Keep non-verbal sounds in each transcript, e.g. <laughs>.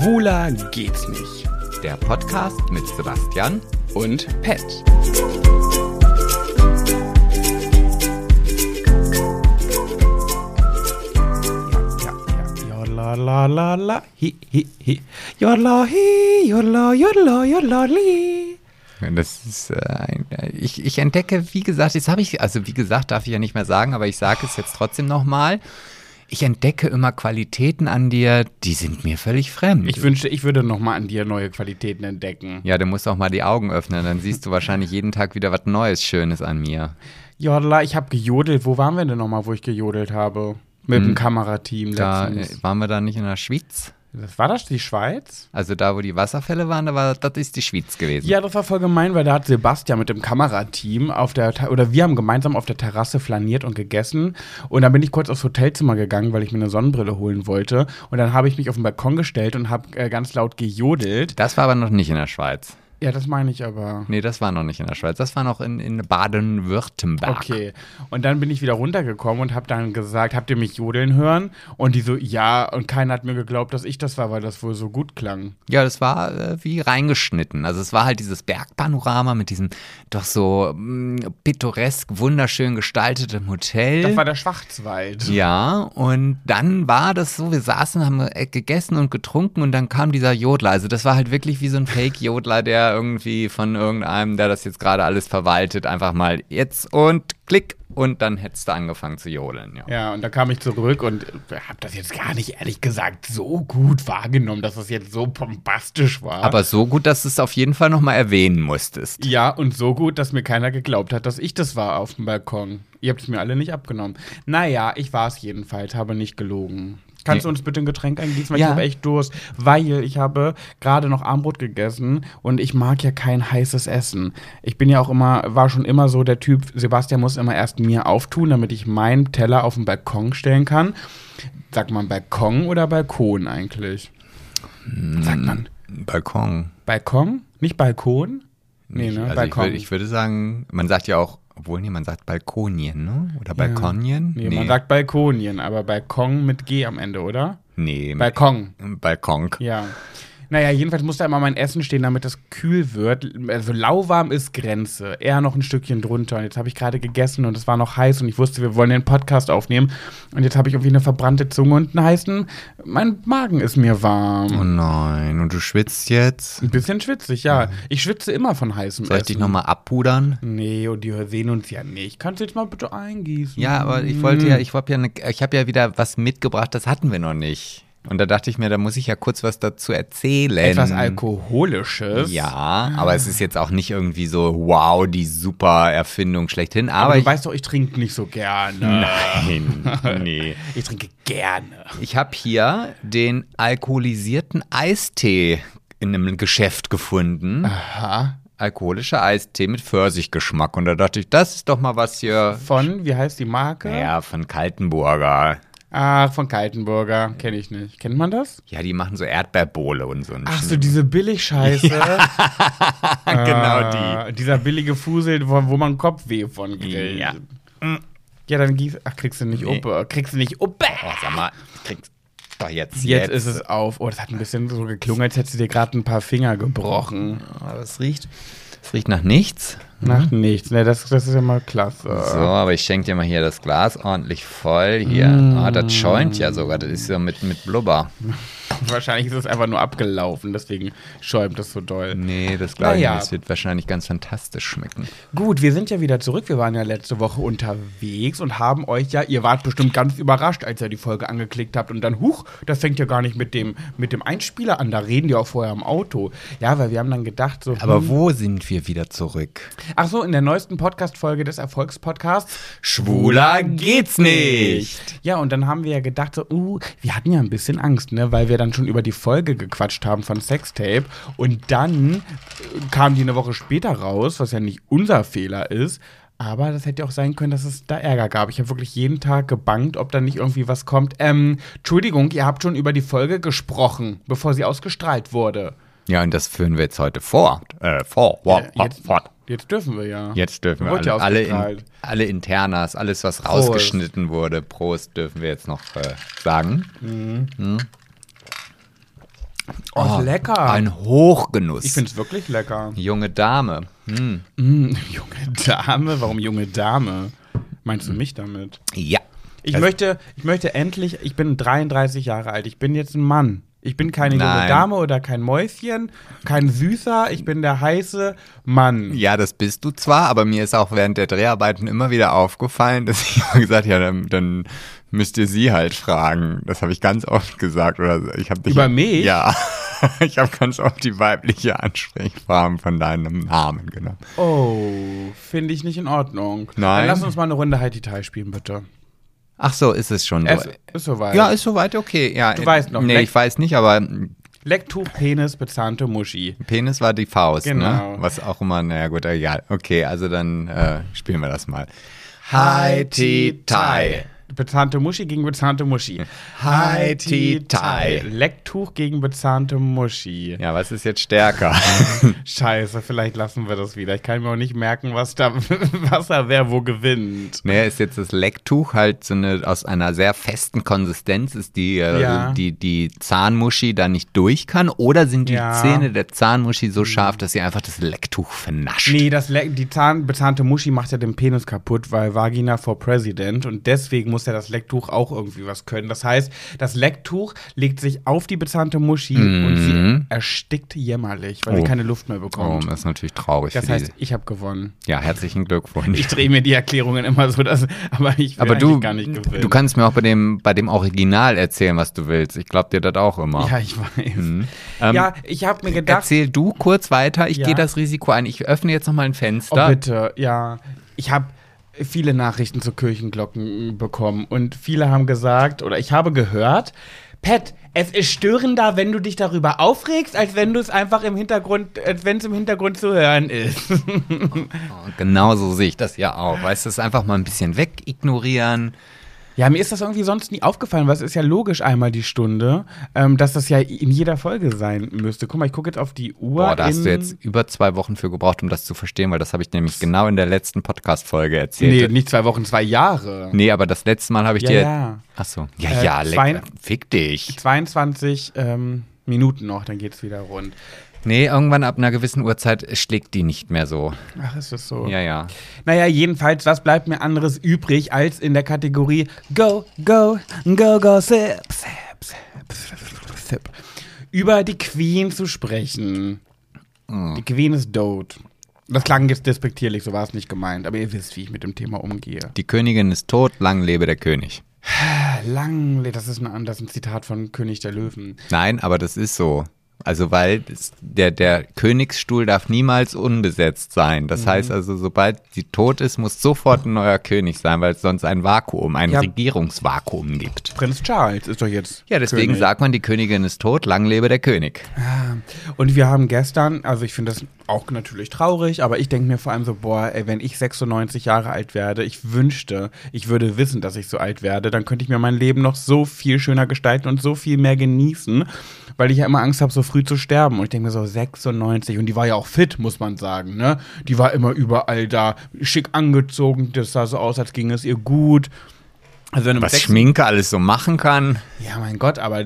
Schwuler geht's nicht. Der Podcast mit Sebastian Und Pet. Ja, ja, ja. Jodla, la, la, la. Hi, hi, hi. Jodla, hi, jodla, jodla, jodla, li. Das ist, äh, ein- ich, ich entdecke, wie gesagt, jetzt habe ich, also wie gesagt, darf ich ja nicht mehr sagen, aber ich sage es jetzt trotzdem nochmal. Ich entdecke immer Qualitäten an dir, die sind mir völlig fremd. Ich wünschte, ich würde noch mal an dir neue Qualitäten entdecken. ja, du musst auch mal die Augen öffnen, dann siehst du wahrscheinlich jeden Tag wieder was Neues, Schönes an mir. Jodla, ich habe gejodelt. Wo waren wir denn noch mal, wo ich gejodelt habe? Mit dem Kamerateam Da letztens. äh, waren wir da nicht in der Schweiz. Das war das die Schweiz? Also da, wo die Wasserfälle waren, da war, das ist die Schweiz gewesen. Ja, das war voll gemein, weil da hat Sebastian mit dem Kamerateam auf der, oder wir haben gemeinsam auf der Terrasse flaniert und gegessen. Und dann bin ich kurz aufs Hotelzimmer gegangen, weil ich mir eine Sonnenbrille holen wollte. Und dann habe ich mich auf den Balkon gestellt und habe äh, ganz laut gejodelt. Das war aber noch nicht in der Schweiz. Ja, das meine ich aber. Nee, das war noch nicht in der Schweiz. Das war noch in, in Baden-Württemberg. Okay. Und dann bin ich wieder runtergekommen und habe dann gesagt, habt ihr mich jodeln hören? Und die so, ja. Und keiner hat mir geglaubt, dass ich das war, weil das wohl so gut klang. Ja, das war äh, wie reingeschnitten. Also es war halt dieses Bergpanorama mit diesem doch so mh, pittoresk, wunderschön gestaltetem Hotel. Das war der Schwarzwald. ja, und dann war das so, wir saßen, haben gegessen und getrunken und dann kam dieser Jodler. Also das war halt wirklich wie so ein Fake-Jodler, der irgendwie von irgendeinem, der das jetzt gerade alles verwaltet, einfach mal jetzt und klick und dann hättest du angefangen zu jodeln. Ja. Ja, und da kam ich zurück und habe das jetzt gar nicht ehrlich gesagt so gut wahrgenommen, dass das jetzt so bombastisch war. Aber so gut, dass du es auf jeden Fall nochmal erwähnen musstest. ja, und so gut, dass mir keiner geglaubt hat, dass ich das war auf dem Balkon. Ihr habt es mir alle nicht abgenommen. Naja, ich war es jedenfalls, habe nicht gelogen. Kannst du uns bitte ein Getränk eingießen? Weil Ja. ich habe echt Durst. Weil ich habe gerade noch Armbrot gegessen und ich mag ja kein heißes Essen. Ich bin ja auch immer, war schon immer so der Typ, Sebastian muss immer erst mir auftun, damit ich meinen Teller auf den Balkon stellen kann. Sagt man Balkon oder Balkon eigentlich? Sagt man Balkon. Balkon? Nicht Balkon? Nee, ne? also ich, Balkon. würd, ich würde sagen, man sagt ja auch, obwohl, nee, man sagt Balkonien, ne? Oder Balkonien? Nee, man sagt Balkonien, aber Balkon mit G am Ende, oder? nee, Balkon. Balkon. Ja. Naja, jedenfalls muss da immer mein Essen stehen, damit es kühl wird. Also lauwarm ist Grenze. Eher noch ein Stückchen drunter. Und jetzt habe ich gerade gegessen und es war noch heiß und ich wusste, wir wollen den Podcast aufnehmen. Und jetzt habe ich irgendwie eine verbrannte Zunge und einen heißen. Mein Magen ist mir warm. Oh nein, und du schwitzt jetzt? Ein bisschen schwitzig, ja. Ich schwitze immer von heißem Soll ich Essen. dich nochmal abpudern? Nee, und die sehen uns ja nicht. Kannst du jetzt mal bitte eingießen? Ja, aber ich wollte ja, ich habe ja, ne, ich habe ja wieder was mitgebracht, das hatten wir noch nicht. Und da dachte ich mir, da muss ich ja kurz was dazu erzählen. Etwas Alkoholisches. Ja, aber es ist jetzt auch nicht irgendwie so, wow, die super Erfindung schlechthin. Aber, Aber du ich, weißt doch, ich trinke nicht so gerne. nein, <laughs> nee. Ich trinke gerne. Ich habe hier den alkoholisierten Eistee in einem Geschäft gefunden. Aha. Alkoholischer Eistee mit Pfirsichgeschmack. Und da dachte ich, das ist doch mal was hier. Von, wie heißt die Marke? Ja, von Kaltenburger. Ach, von Kaltenburger. Kenne ich nicht. Kennt man das? Ja, die machen so Erdbeerbohle und so. Ach so, diese Billigscheiße. <laughs> genau die. Ah, Dieser billige Fusel, wo, wo man Kopfweh von kriegt. Ja. Ja, dann gieß. Ach, kriegst du nicht Nee. uppe. Kriegst du nicht uppe. Oh, sag mal, kriegst doch jetzt. Jetzt, ist es auf. Oh, das hat ein bisschen so geklungen, als hättest du dir gerade ein paar Finger gebrochen. Aber es riecht. Es riecht nach nichts. Macht nichts. Ne, das, das ist ja mal klasse. So, aber ich schenke dir mal hier das Glas ordentlich voll. Hier. Mm. Ah, das schäumt ja sogar. Das ist ja mit, mit Blubber. <laughs> <laughs> Wahrscheinlich ist es einfach nur abgelaufen, deswegen schäumt das so doll. Nee, das glaube ich Naja. nicht. Wird wahrscheinlich ganz fantastisch schmecken. Gut, wir sind ja wieder zurück. Wir waren ja letzte Woche unterwegs und haben euch ja, ihr wart bestimmt ganz überrascht, als ihr die Folge angeklickt habt und dann, huch, das fängt ja gar nicht mit dem, mit dem Einspieler an, da reden die auch vorher im Auto. Ja, weil wir haben dann gedacht, so. Aber hm, wo sind wir wieder zurück? Ach so, in der neuesten Podcast-Folge des Erfolgspodcasts. Schwuler geht's nicht. Ja, und dann haben wir ja gedacht, so, uh, wir hatten ja ein bisschen Angst, ne, weil wir dann schon über die Folge gequatscht haben von Sextape. Und dann äh, kam die eine Woche später raus, was ja nicht unser Fehler ist. Aber das hätte auch sein können, dass es da Ärger gab. Ich habe wirklich jeden Tag gebangt, ob da nicht irgendwie was kommt. Ähm, Entschuldigung, ihr habt schon über die Folge gesprochen, bevor sie ausgestrahlt wurde. Ja, und das führen wir jetzt heute vor. Äh, vor. vor, Äh, jetzt- fort. Jetzt dürfen wir ja. Jetzt dürfen wir alle, alle, in, alle Internas, alles, was Prost. rausgeschnitten wurde, Prost, dürfen wir jetzt noch äh, sagen. Mhm. Oh, ist lecker. Ein Hochgenuss. Ich finde es wirklich lecker. Junge Dame. Hm. Mm, <laughs> junge Dame? Warum junge Dame? Meinst du mich damit? Ja. Ich Also- möchte, ich möchte endlich, ich bin 33 Jahre alt, ich bin jetzt ein Mann. Ich bin keine junge Nein. Dame oder kein Mäuschen, kein Süßer, ich bin der heiße Mann. Ja, das bist du zwar, aber mir ist auch während der Dreharbeiten immer wieder aufgefallen, dass ich <laughs> immer gesagt ja, dann, dann müsst ihr sie halt fragen. Das habe ich ganz oft gesagt. Oder ich hab dich Über mich? Ja. <laughs> Ich habe ganz oft die weibliche Ansprechform von deinem Namen genommen. Oh, finde ich nicht in Ordnung. Nein. Dann lass uns mal eine Runde Heidi Tai spielen, bitte. Ach so, ist es schon Es ist soweit. Ja, ist soweit okay. Ja, Du weißt noch, Nee, ne? ich weiß nicht, aber Lecktuch, Penis, bezahnte Muschi. Penis war die Faust, Genau. ne? Was auch immer, naja gut, egal. Okay, also dann äh, spielen wir das mal. Bezahnte Muschi gegen bezahnte Muschi. Hi, Ti, Tai. Lecktuch gegen bezahnte Muschi. Ja, was ist jetzt stärker? <laughs> Scheiße, vielleicht lassen wir das wieder. Ich kann mir auch nicht merken, was da, <laughs> was da wer wo gewinnt. Naja, ist jetzt das Lecktuch halt so eine aus einer sehr festen Konsistenz, ist die, äh, Ja. die, die Zahnmuschi da nicht durch kann? Oder sind die Ja. Zähne der Zahnmuschi so scharf, dass sie einfach das Lecktuch vernascht? Nee, das Le die Zahn bezahnte Muschi macht ja den Penis kaputt, weil Vagina for President und deswegen muss ja das Lecktuch auch irgendwie was können. Das heißt, das Lecktuch legt sich auf die bezahnte Muschi und sie erstickt jämmerlich, weil sie Oh. keine Luft mehr Oh, bekommt. das ist natürlich traurig. das heißt, ich habe gewonnen. Ja, herzlichen Glückwunsch. Ich drehe mir die Erklärungen immer so, dass, aber ich will Aber du, gar nicht gewinnen. du kannst mir auch bei dem, bei dem Original erzählen, was du willst. Ich glaube dir das auch immer. Ja, ich weiß. Ähm, ja, ich habe mir gedacht, Erzähl du kurz weiter. Ich Ja. gehe das Risiko ein. Ich öffne jetzt noch mal ein oh Fenster. bitte, ja, ich habe viele Nachrichten zu Kirchenglocken bekommen und viele haben gesagt oder ich habe gehört, Pat, es ist störender, wenn du dich darüber aufregst, als wenn du es einfach im Hintergrund, wenn es im Hintergrund zu hören ist. <laughs> Oh, genau so sehe ich das ja auch. Weißt du, es einfach mal ein bisschen wegignorieren. Ja, mir ist das irgendwie sonst nie aufgefallen, weil es ist ja logisch einmal die Stunde, ähm, dass das ja in jeder Folge sein müsste. Guck mal, ich gucke jetzt auf die Uhr. Boah, da hast du jetzt über zwei Wochen für gebraucht, um das zu verstehen, weil das habe ich nämlich genau in der letzten Podcast-Folge Nee, erzählt. nicht zwei Wochen, zwei Jahre. Nee, aber das letzte Mal habe ich Ja, dir. ja. Ach so. Ja, Äh, ja, lecker. Fick dich. 22 ähm, Minuten noch, dann geht's wieder rund. Nee, irgendwann ab einer gewissen Uhrzeit schlägt die nicht mehr so. Ach, ist das so? Ja, ja. Naja, jedenfalls, was bleibt mir anderes übrig, als in der Kategorie Go, Go, Go, Go, Sip, Sip, Sip, Sip, Sip, über die Queen zu sprechen. Die Queen ist tot. Das klang jetzt despektierlich, so war es nicht gemeint, aber ihr wisst, wie ich mit dem Thema umgehe. Die Königin ist tot, lang lebe der König. Lang, das ist ein, das ist ein Zitat von König der Löwen. Nein, aber das ist so. Also, weil der, der Königsstuhl darf niemals unbesetzt sein. Mhm. Das heißt also, sobald sie tot ist, muss sofort ein neuer König sein, weil es sonst ein Vakuum, ein Ja. Regierungsvakuum gibt. Prinz Charles ist doch jetzt. Ja, deswegen König. sagt man, die Königin ist tot, lang lebe der König. Und wir haben gestern, also ich finde das auch natürlich traurig, aber ich denke mir vor allem so, boah, ey, wenn ich 96 Jahre alt werde, ich wünschte, ich würde wissen, dass ich so alt werde, dann könnte ich mir mein Leben noch so viel schöner gestalten und so viel mehr genießen, weil ich ja immer Angst habe, so früh zu sterben. Und ich denke mir so, 96, und die war ja auch fit, muss man sagen, ne? Die war immer überall da, schick angezogen, das sah so aus, als ging es ihr gut. Also wenn Was Schminke alles so machen kann. ja, mein Gott, aber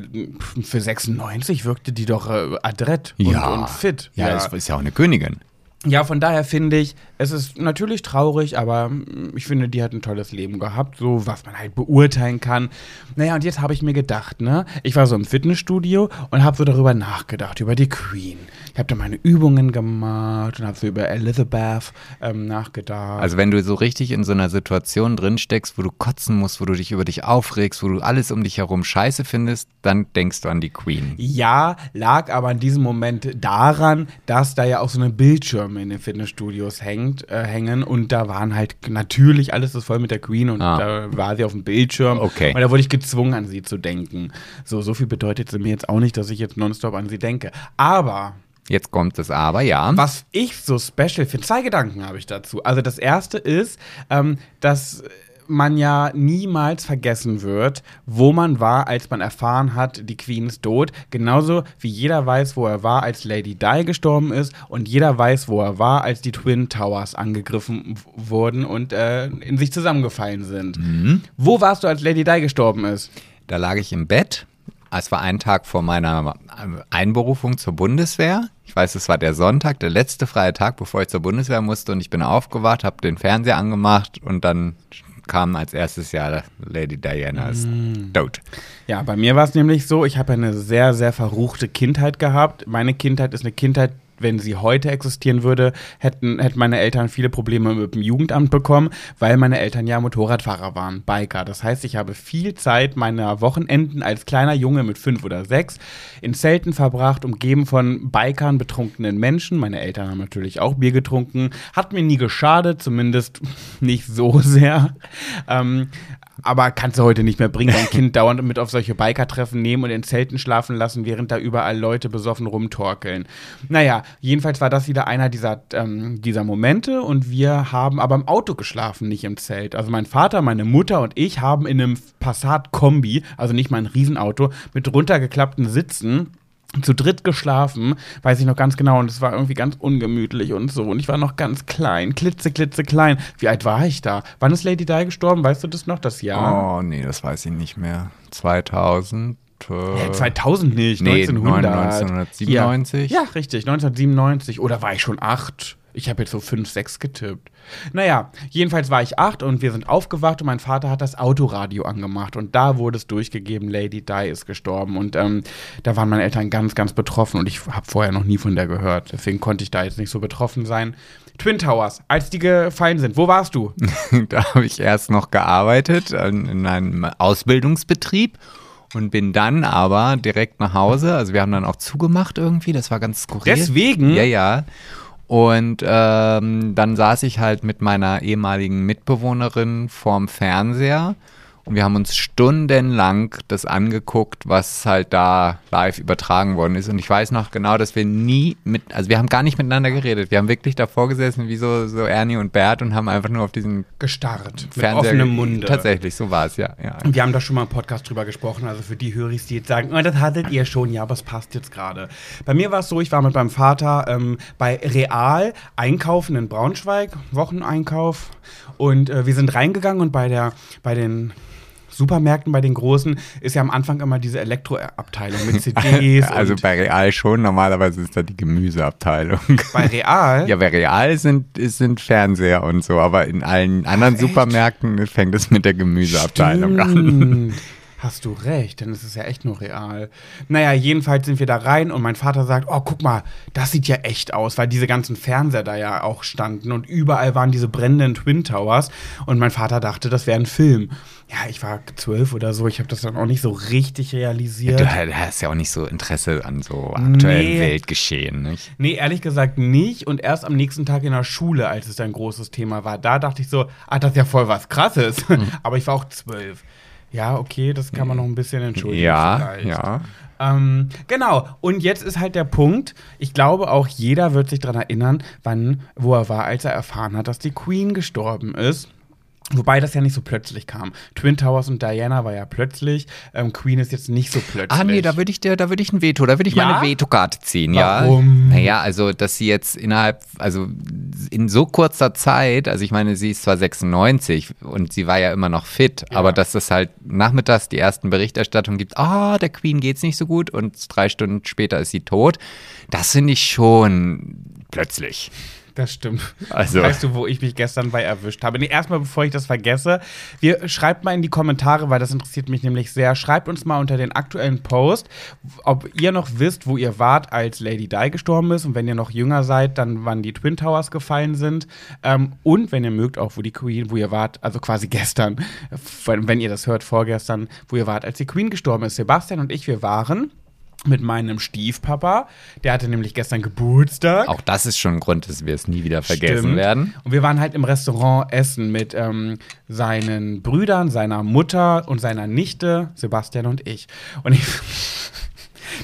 für 96 wirkte die doch äh, adrett und, und fit. Ja, das ist ja auch eine Königin. Ja, von daher finde ich, es ist natürlich traurig, aber mm, ich finde, die hat ein tolles Leben gehabt, so was man halt beurteilen kann. Naja, und jetzt habe ich mir gedacht, ne, ich war so im Fitnessstudio und habe so darüber nachgedacht, über die Queen. Ich habe da meine Übungen gemacht und habe so über Elizabeth ähm, nachgedacht. Also wenn du so richtig in so einer Situation drin steckst, wo du kotzen musst, wo du dich über dich aufregst, wo du alles um dich herum scheiße findest, dann denkst du an die Queen. Ja, lag aber in diesem Moment daran, dass da ja auch so eine Bildschirme in den Fitnessstudios hängt, äh, hängen und da waren halt natürlich alles ist voll mit der Queen und Ah. da war sie auf dem Bildschirm Okay. und da wurde ich gezwungen an sie zu denken. So, so viel bedeutet sie mir jetzt auch nicht, dass ich jetzt nonstop an sie denke. Aber Jetzt kommt es aber, ja. was ich so special finde, zwei Gedanken habe ich dazu. Also das erste ist, ähm, dass man ja niemals vergessen wird, wo man war, als man erfahren hat, die Queen ist tot. Genauso wie jeder weiß, wo er war, als Lady Di gestorben ist und jeder weiß, wo er war, als die Twin Towers angegriffen wurden und äh, in sich zusammengefallen sind. Wo warst du, als Lady Di gestorben ist? Da lag ich im Bett, es war ein Tag vor meiner Einberufung zur Bundeswehr. Ich weiß, es war der Sonntag, der letzte freie Tag, bevor ich zur Bundeswehr musste und ich bin aufgewacht, habe den Fernseher angemacht und dann kam als erstes ja Lady Diana ist mm. tot. Ja, bei mir war es nämlich so, ich habe eine sehr, sehr verruchte Kindheit gehabt. Meine Kindheit ist eine Kindheit, wenn sie heute existieren würde, hätten, hätten meine Eltern viele Probleme mit dem Jugendamt bekommen, weil meine Eltern ja Motorradfahrer waren, Biker. Das heißt, ich habe viel Zeit meiner Wochenenden als kleiner Junge mit fünf oder sechs in Zelten verbracht, umgeben von Bikern, betrunkenen Menschen. Meine Eltern haben natürlich auch Bier getrunken. Hat mir nie geschadet, zumindest <laughs> nicht so sehr. Ähm, aber kannst du heute nicht mehr bringen, dein Kind dauernd mit auf solche Biker-Treffen nehmen und in Zelten schlafen lassen, während da überall Leute besoffen rumtorkeln. Naja, jedenfalls war das wieder einer dieser, ähm, dieser Momente und wir haben aber im Auto geschlafen, nicht im Zelt. Also mein Vater, meine Mutter und ich haben in einem Passat-Kombi, also nicht mal ein Riesenauto, mit runtergeklappten Sitzen zu dritt geschlafen, weiß ich noch ganz genau, und es war irgendwie ganz ungemütlich und so. Und ich war noch ganz klein, klitze, klitze klein. Wie alt war ich da? Wann ist Lady Di gestorben? Weißt du das noch, das Jahr? Oh, nee, das weiß ich nicht mehr. 2000. Ja, 2000 nicht, nee, 1900. 1997? Ja. ja, richtig, 1997. Oder war ich schon acht? Ich habe jetzt so 5, 6 getippt. Naja, jedenfalls war ich acht und wir sind aufgewacht und mein Vater hat das Autoradio angemacht und da wurde es durchgegeben, Lady Di ist gestorben und ähm, da waren meine Eltern ganz, ganz betroffen und ich habe vorher noch nie von der gehört. Deswegen konnte ich da jetzt nicht so betroffen sein. Twin Towers, als die gefallen sind, wo warst du? <laughs> da habe ich erst noch gearbeitet in einem Ausbildungsbetrieb und bin dann aber direkt nach Hause. Also wir haben dann auch zugemacht irgendwie, das war ganz skurril. Deswegen? Ja, ja. Und ähm, dann saß ich halt mit meiner ehemaligen Mitbewohnerin vorm Fernseher und wir haben uns stundenlang das angeguckt, was halt da live übertragen worden ist. Und ich weiß noch genau, dass wir nie mit, also wir haben gar nicht miteinander geredet. Wir haben wirklich davor gesessen, wie so, so Ernie und Bert und haben einfach nur auf diesen gestarrt. Fernseher. Mit offenem Munde. Tatsächlich, so war es, ja, ja. Und wir haben da schon mal im Podcast drüber gesprochen. Also für die Höris, die jetzt sagen, oh, das hattet ihr schon, ja, aber es passt jetzt gerade. Bei mir war es so, ich war mit meinem Vater ähm, bei Real einkaufen in Braunschweig, Wocheneinkauf. Und äh, wir sind reingegangen und bei der, bei den Supermärkten bei den großen ist ja am Anfang immer diese Elektroabteilung mit <laughs> CDs. also bei Real schon, normalerweise ist da die Gemüseabteilung. Bei Real? Ja, bei Real sind, sind Fernseher und so, aber in allen anderen Ach, Supermärkten fängt es mit der Gemüseabteilung Stimmt. an. Hast du recht, denn es ist ja echt nur real. Naja, jedenfalls sind wir da rein und mein Vater sagt, oh, guck mal, das sieht ja echt aus, weil diese ganzen Fernseher da ja auch standen und überall waren diese brennenden Twin Towers und mein Vater dachte, das wäre ein Film. Ja, ich war zwölf oder so, ich habe das dann auch nicht so richtig realisiert. Du hast ja auch nicht so Interesse an so aktuellen nee. Weltgeschehen, nicht? Nee, ehrlich gesagt nicht und erst am nächsten Tag in der Schule, als es ein großes Thema war, da dachte ich so, ah, das ist ja voll was Krasses. Mhm. <laughs> Aber ich war auch zwölf. Ja, okay, das kann man noch ein bisschen entschuldigen. Ja, vielleicht. ja. Ähm, genau, und jetzt ist halt der Punkt, ich glaube auch jeder wird sich daran erinnern, wann, wo er war, als er erfahren hat, dass die Queen gestorben ist. Wobei das ja nicht so plötzlich kam. Twin Towers und Diana war ja plötzlich. Ähm, Queen ist jetzt nicht so plötzlich. Ah, nee, da würde ich dir, da würde ich ein Veto, da würde ich ja? meine Vetokarte ziehen, Warum? ja. Naja, also, dass sie jetzt innerhalb, also in so kurzer Zeit, also ich meine, sie ist zwar 96 und sie war ja immer noch fit, ja. aber dass es halt nachmittags die ersten Berichterstattungen gibt, ah, oh, der Queen geht's nicht so gut und drei Stunden später ist sie tot, das finde ich schon plötzlich. Das stimmt. Also. Weißt du, wo ich mich gestern bei erwischt habe? Nee, erstmal, bevor ich das vergesse, wir, schreibt mal in die Kommentare, weil das interessiert mich nämlich sehr. Schreibt uns mal unter den aktuellen Post, ob ihr noch wisst, wo ihr wart, als Lady Di gestorben ist. Und wenn ihr noch jünger seid, dann wann die Twin Towers gefallen sind. Ähm, und wenn ihr mögt, auch wo die Queen, wo ihr wart, also quasi gestern, <laughs> wenn ihr das hört, vorgestern, wo ihr wart, als die Queen gestorben ist. Sebastian und ich, wir waren mit meinem Stiefpapa. Der hatte nämlich gestern Geburtstag. Auch das ist schon ein Grund, dass wir es nie wieder vergessen Stimmt. werden. Und wir waren halt im Restaurant essen mit ähm, seinen Brüdern, seiner Mutter und seiner Nichte, Sebastian und ich. Und ich. <laughs>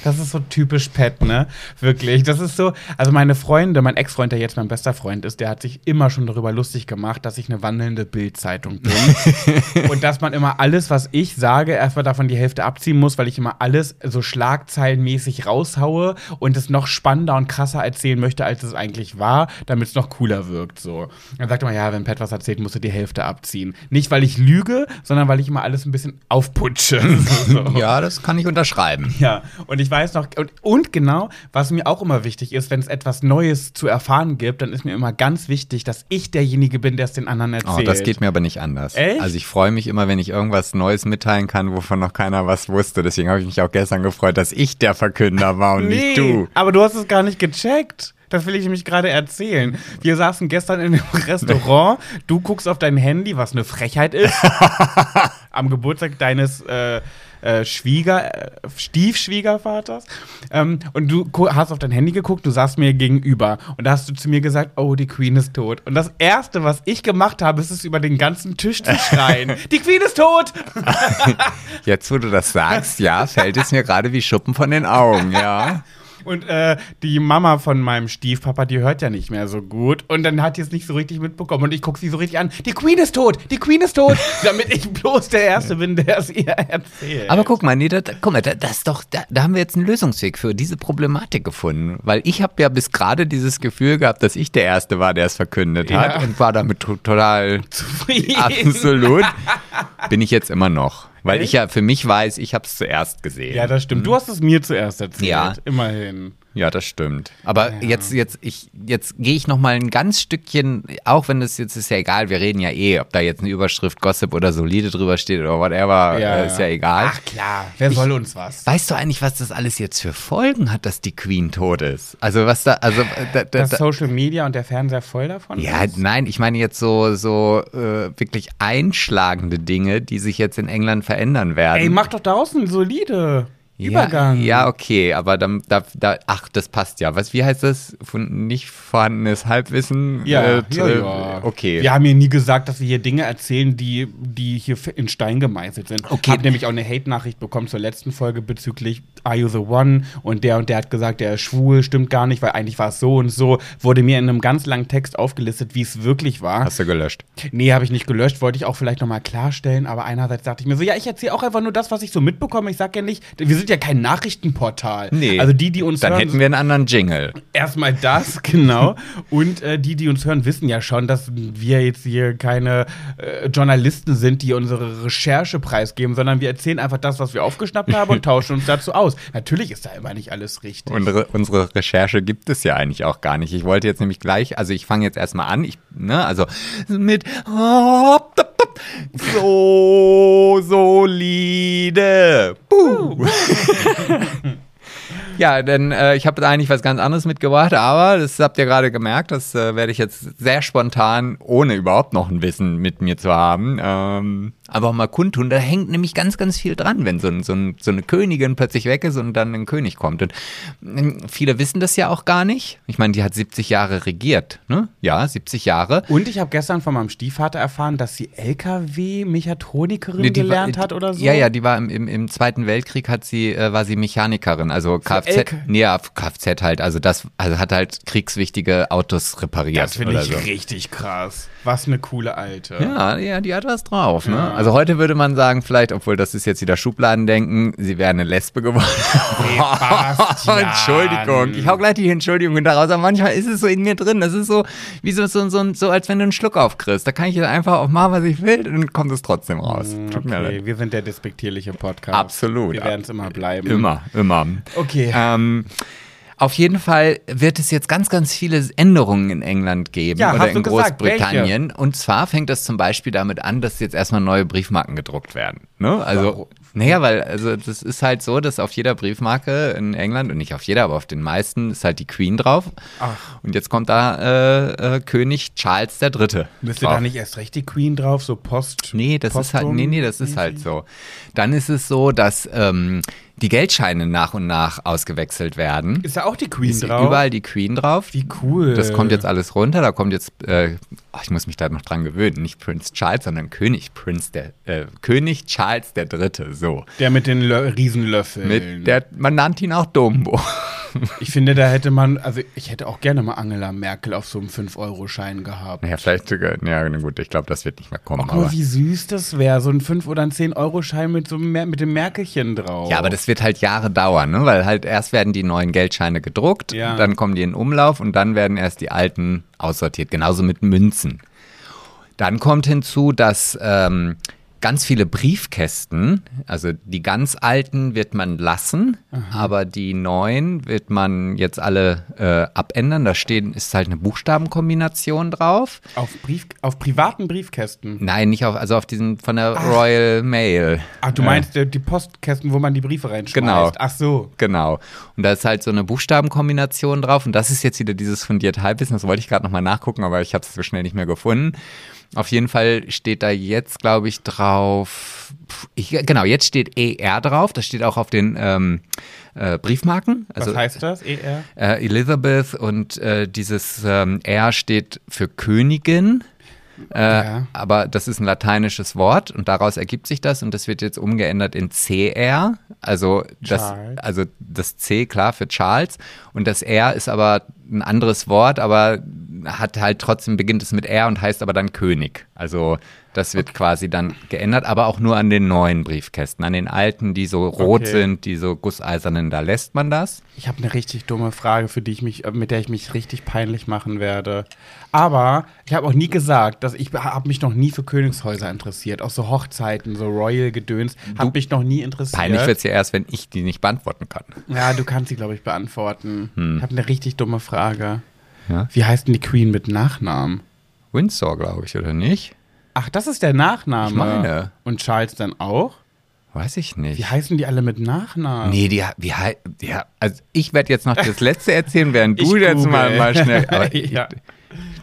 Das ist so typisch Pet, ne? Wirklich. Das ist so. Also, meine Freunde, mein Ex-Freund, der jetzt mein bester Freund ist, der hat sich immer schon darüber lustig gemacht, dass ich eine wandelnde Bildzeitung bin. <laughs> und dass man immer alles, was ich sage, erstmal davon die Hälfte abziehen muss, weil ich immer alles so schlagzeilenmäßig raushaue und es noch spannender und krasser erzählen möchte, als es eigentlich war, damit es noch cooler wirkt. So. Dann sagt man, ja, wenn Pat was erzählt, musst du die Hälfte abziehen. Nicht, weil ich lüge, sondern weil ich immer alles ein bisschen aufputsche. <laughs> so. Ja, das kann ich unterschreiben. Ja, und ich weiß noch, und, und genau, was mir auch immer wichtig ist, wenn es etwas Neues zu erfahren gibt, dann ist mir immer ganz wichtig, dass ich derjenige bin, der es den anderen erzählt. Oh, das geht mir aber nicht anders. Echt? Also ich freue mich immer, wenn ich irgendwas Neues mitteilen kann, wovon noch keiner was wusste. Deswegen habe ich mich auch gestern gefreut, dass ich der Verkünder war und nicht du. Aber du hast es gar nicht gecheckt. Das will ich nämlich gerade erzählen. Wir saßen gestern in einem <laughs> Restaurant. Du guckst auf dein Handy, was eine Frechheit ist. <laughs> am Geburtstag deines äh, äh, Schwieger, äh, Stiefschwiegervaters. Ähm, und du hast auf dein Handy geguckt, du saßt mir gegenüber. Und da hast du zu mir gesagt, oh, die Queen ist tot. Und das Erste, was ich gemacht habe, ist es über den ganzen Tisch zu schreien. <laughs> die Queen ist tot! <laughs> Jetzt, wo du das sagst, ja, fällt es mir gerade wie Schuppen von den Augen, ja. <laughs> Und äh, die Mama von meinem Stiefpapa, die hört ja nicht mehr so gut. Und dann hat die es nicht so richtig mitbekommen. Und ich gucke sie so richtig an. Die Queen ist tot! Die Queen ist tot! <laughs> damit ich bloß der Erste bin, der es ihr erzählt. Aber guck mal, nee, da, guck mal, da, das ist doch, da, da haben wir jetzt einen Lösungsweg für diese Problematik gefunden. Weil ich habe ja bis gerade dieses Gefühl gehabt, dass ich der Erste war, der es verkündet Ja. hat und war damit to- total zufrieden. absolut. Bin ich jetzt immer noch. Weil Echt? ich ja für mich weiß, ich habe es zuerst gesehen. Ja, das stimmt. Du hast es mir zuerst erzählt. Ja. Immerhin. Ja, das stimmt. Aber jetzt, jetzt, ich, jetzt gehe ich noch mal ein ganz Stückchen, auch wenn das jetzt ist ja egal, wir reden ja eh, ob da jetzt eine Überschrift Gossip oder solide drüber steht oder whatever, äh, ist ja egal. Ach klar, wer soll uns was? Weißt du eigentlich, was das alles jetzt für Folgen hat, dass die Queen tot ist? Also was da, also äh, da, da, Dass da, Social Media und der Fernseher voll davon ja, ist? nein, ich meine jetzt so so äh, wirklich einschlagende Dinge, die sich jetzt in England verändern werden. Ey, mach doch daraus einen solide ja, Übergang. Ja, okay, aber dann, da, da, ach, das passt ja. Was, wie heißt das? Von nicht vorhandenes Halbwissen? Ja, Äh, ja, ja. Okay. Wir haben hier nie gesagt, dass wir hier Dinge erzählen, die, die hier in Stein gemeißelt sind. Okay. Hab nämlich auch eine Hate-Nachricht bekommen zur letzten Folge bezüglich Are You the One? Und der und der hat gesagt, der ist schwul, stimmt gar nicht, weil eigentlich war es so und so. Wurde mir in einem ganz langen Text aufgelistet, wie es wirklich war. Hast du gelöscht? Nee, habe ich nicht gelöscht, wollte ich auch vielleicht nochmal klarstellen, aber einerseits dachte ich mir so, ja, ich erzähle auch einfach nur das, was ich so mitbekomme. Ich sag ja nicht, wir sind ja kein Nachrichtenportal. Nee. Also die, die uns Dann hören, hätten wir einen anderen Jingle. Erstmal das, <laughs> genau. Und äh, die, die uns hören, wissen ja schon, dass wir jetzt hier keine äh, Journalisten sind, die unsere Recherche preisgeben, sondern wir erzählen einfach das, was wir aufgeschnappt haben und <laughs> tauschen uns dazu aus. Natürlich ist da immer nicht alles richtig. Unsere, unsere Recherche gibt es ja eigentlich auch gar nicht. Ich wollte jetzt nämlich gleich, also ich fange jetzt erstmal an, ich, ne, also mit so solide. <laughs> Ja, denn äh, ich habe eigentlich was ganz anderes mitgebracht, aber das habt ihr gerade gemerkt, das äh, werde ich jetzt sehr spontan, ohne überhaupt noch ein Wissen mit mir zu haben, ähm, einfach mal kundtun. Da hängt nämlich ganz, ganz viel dran, wenn so, ein, so, ein, so eine Königin plötzlich weg ist und dann ein König kommt. Und ähm, viele wissen das ja auch gar nicht. Ich meine, die hat 70 Jahre regiert, ne? Ja, 70 Jahre. Und ich habe gestern von meinem Stiefvater erfahren, dass sie LKW-Mechatronikerin Nee, gelernt war, hat oder so. Ja, ja, die war im, im, im Zweiten Weltkrieg hat sie, äh, war sie Mechanikerin, also Kfz, nee, ja, Kfz halt, also das, also hat halt kriegswichtige Autos repariert Das finde ich so. richtig krass. Was eine coole Alte. Ja, ja, die hat was drauf, ne? Ja. Also heute würde man sagen, vielleicht, obwohl das ist jetzt wieder Schubladendenken, sie wäre eine Lesbe geworden. <laughs> Entschuldigung, ich hau gleich die Entschuldigung daraus, aber manchmal ist es so in mir drin. Das ist so, wie so, so, so, so als wenn du einen Schluck aufkriegst. Da kann ich einfach auch machen, was ich will, und dann kommt es trotzdem raus. Tut mir leid. Okay, wir sind der despektierliche Podcast. Absolut. Wir werden es immer bleiben. Immer, immer. Okay. Ähm, auf jeden Fall wird es jetzt ganz, ganz viele Änderungen in England geben Ja, oder in gesagt, Großbritannien. Und zwar fängt das zum Beispiel damit an, dass jetzt erstmal neue Briefmarken gedruckt werden. Ne? Also, naja, weil also das ist halt so, dass auf jeder Briefmarke in England, und nicht auf jeder, aber auf den meisten, ist halt die Queen drauf. Ach. Und jetzt kommt da äh, äh, König Charles III. Müsste da nicht erst recht die Queen drauf, so Post? Nee, das ist halt, Postum- nee, nee, das ist halt so. Dann ist es so, dass ähm, die Geldscheine nach und nach ausgewechselt werden. Ist da auch die Queen Ist drauf? überall die Queen drauf. Wie cool. Das kommt jetzt alles runter. Da kommt jetzt, äh, oh, ich muss mich da noch dran gewöhnen, nicht Prince Charles, sondern König Prince der äh, König Charles der Dritte. So Der mit den Lö Riesenlöffeln. mit der, man nannte ihn auch Dumbo. <laughs> ich finde, da hätte man, also ich hätte auch gerne mal Angela Merkel auf so einem 5-Euro-Schein gehabt. Naja, vielleicht sogar, ja na gut, ich glaube, das wird nicht mehr kommen. Oh, mal, aber, wie süß das wäre, so ein 5- oder ein 10-Euro-Schein mit so einem mit dem Merkelchen drauf. ja, aber das wird halt Jahre dauern, ne? weil halt erst werden die neuen Geldscheine gedruckt, Ja. dann kommen die in Umlauf und dann werden erst die alten aussortiert. Genauso mit Münzen. Dann kommt hinzu, dass ähm, ganz viele Briefkästen, also die ganz alten wird man lassen, aber die neuen wird man jetzt alle äh, abändern. Da stehen, ist halt eine Buchstabenkombination drauf. Auf, Brief, auf privaten Briefkästen. Nein, nicht auf, also auf diesen von der Royal Mail. Ach, du meinst äh, die Postkästen, wo man die Briefe reinschmeißt? Genau. Ach so. Genau. Und da ist halt so eine Buchstabenkombination drauf. Und das ist jetzt wieder dieses fundierte Halbwissen. Das wollte ich gerade nochmal nachgucken, aber ich habe es so schnell nicht mehr gefunden. Auf jeden Fall steht da jetzt, glaube ich, drauf. Ich, genau, jetzt steht ER drauf. Das steht auch auf den ähm, äh, Briefmarken. Also Was heißt das, ER? äh, Elizabeth und äh, dieses ähm, R steht für Königin. Äh, Ja. Aber das ist ein lateinisches Wort und daraus ergibt sich das und das wird jetzt umgeändert in CR. Also das, Charles. also das C, klar, für Charles. Und das R ist aber ein anderes Wort, aber hat halt trotzdem beginnt es mit R und heißt aber dann König. Also das wird quasi dann geändert, aber auch nur an den neuen Briefkästen. An den alten, die so rot Okay. sind, die so gusseisernen, da lässt man das. Ich habe eine richtig dumme Frage, für die ich mich, mit der ich mich richtig peinlich machen werde. Aber ich habe auch nie gesagt, dass ich habe mich noch nie für Königshäuser interessiert. Auch so Hochzeiten, so Royal-Gedöns, hat mich noch nie interessiert. Peinlich wird es ja erst, wenn ich die nicht beantworten kann. Ja, du kannst sie, glaube ich, beantworten. Ich habe eine richtig dumme Frage. Ja? Wie heißt denn die Queen mit Nachnamen? Windsor, glaube ich, oder nicht? Ach, das ist der Nachname. Ich meine. Und Charles dann auch? Weiß ich nicht. Wie heißen die alle mit Nachnamen? Nee, die, wie ja, also ich werde jetzt noch das letzte erzählen, während <laughs> du Ich jetzt mal, google. mal schnell. <laughs> Aber Ja.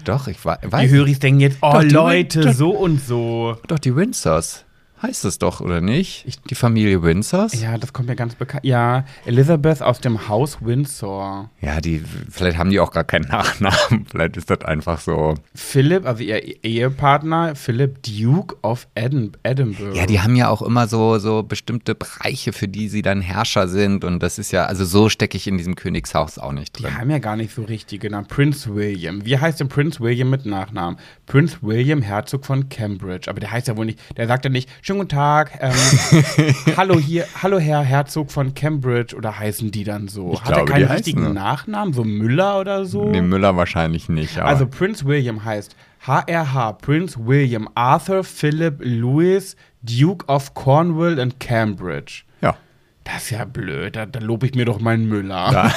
Doch, ich wa- Die weiß. Höris denken jetzt, oh Doch, Leute, Win- so und so. Doch, die Windsors. Heißt es doch, oder nicht? die Familie Windsors? Ja, das kommt mir ganz bekannt. Ja, Elizabeth aus dem Haus Windsor. Ja, die, vielleicht haben die auch gar keinen Nachnamen. <laughs> Vielleicht ist das einfach so. Philip, also ihr Ehepartner, Philip Duke of Edin Edinburgh. Ja, die haben ja auch immer so, so bestimmte Bereiche, für die sie dann Herrscher sind. Und das ist ja, also so stecke ich in diesem Königshaus auch nicht Die drin. haben ja gar nicht so richtig genannt. Prince William. Wie heißt denn Prince William mit Nachnamen? Prince William, Herzog von Cambridge. Aber der heißt ja wohl nicht, der sagt ja nicht, schönen guten Tag, ähm, <laughs> hallo hier, hallo Herr Herzog von Cambridge. Oder heißen die dann so? Ich Hat er glaube, keinen die heißen richtigen so. Nachnamen? So Müller oder so? Nee, Müller wahrscheinlich nicht. Aber Also Prince William heißt HRH, Prince William Arthur Philip Louis, Duke of Cornwall and Cambridge. ja. Das ist ja blöd, da, da lobe ich mir doch meinen Müller.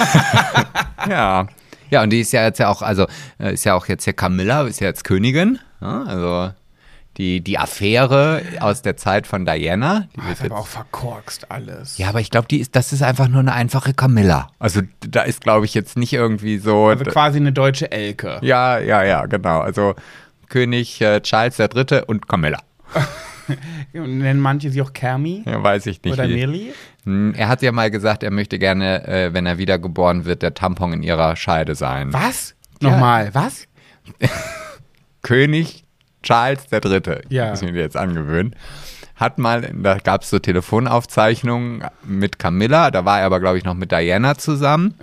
Ja. <laughs> Ja, und die ist ja jetzt ja auch, also äh, ist ja auch jetzt hier Camilla, ist ja jetzt Königin. Ja, also die, die Affäre aus der Zeit von Diana. Die wird ist aber auch verkorkst alles. ja, aber ich glaube, die ist, das ist einfach nur eine einfache Camilla. Also da ist, glaube ich, jetzt nicht irgendwie so. Also quasi eine deutsche Elke. ja, ja, ja, genau. Also König äh, Charles III. und Camilla. <laughs> Nennen manche sie auch Kermi Ja, weiß ich nicht. oder. Millie? Hm, Er hat ja mal gesagt, er möchte gerne, äh, wenn er wiedergeboren wird, der Tampon in ihrer Scheide sein. Was? Nochmal, was? <laughs> König Charles III. Ja. Muss ich mir jetzt angewöhnen. Hat mal, da gab es so Telefonaufzeichnungen mit Camilla, da war er aber, glaube ich, noch mit Diana zusammen.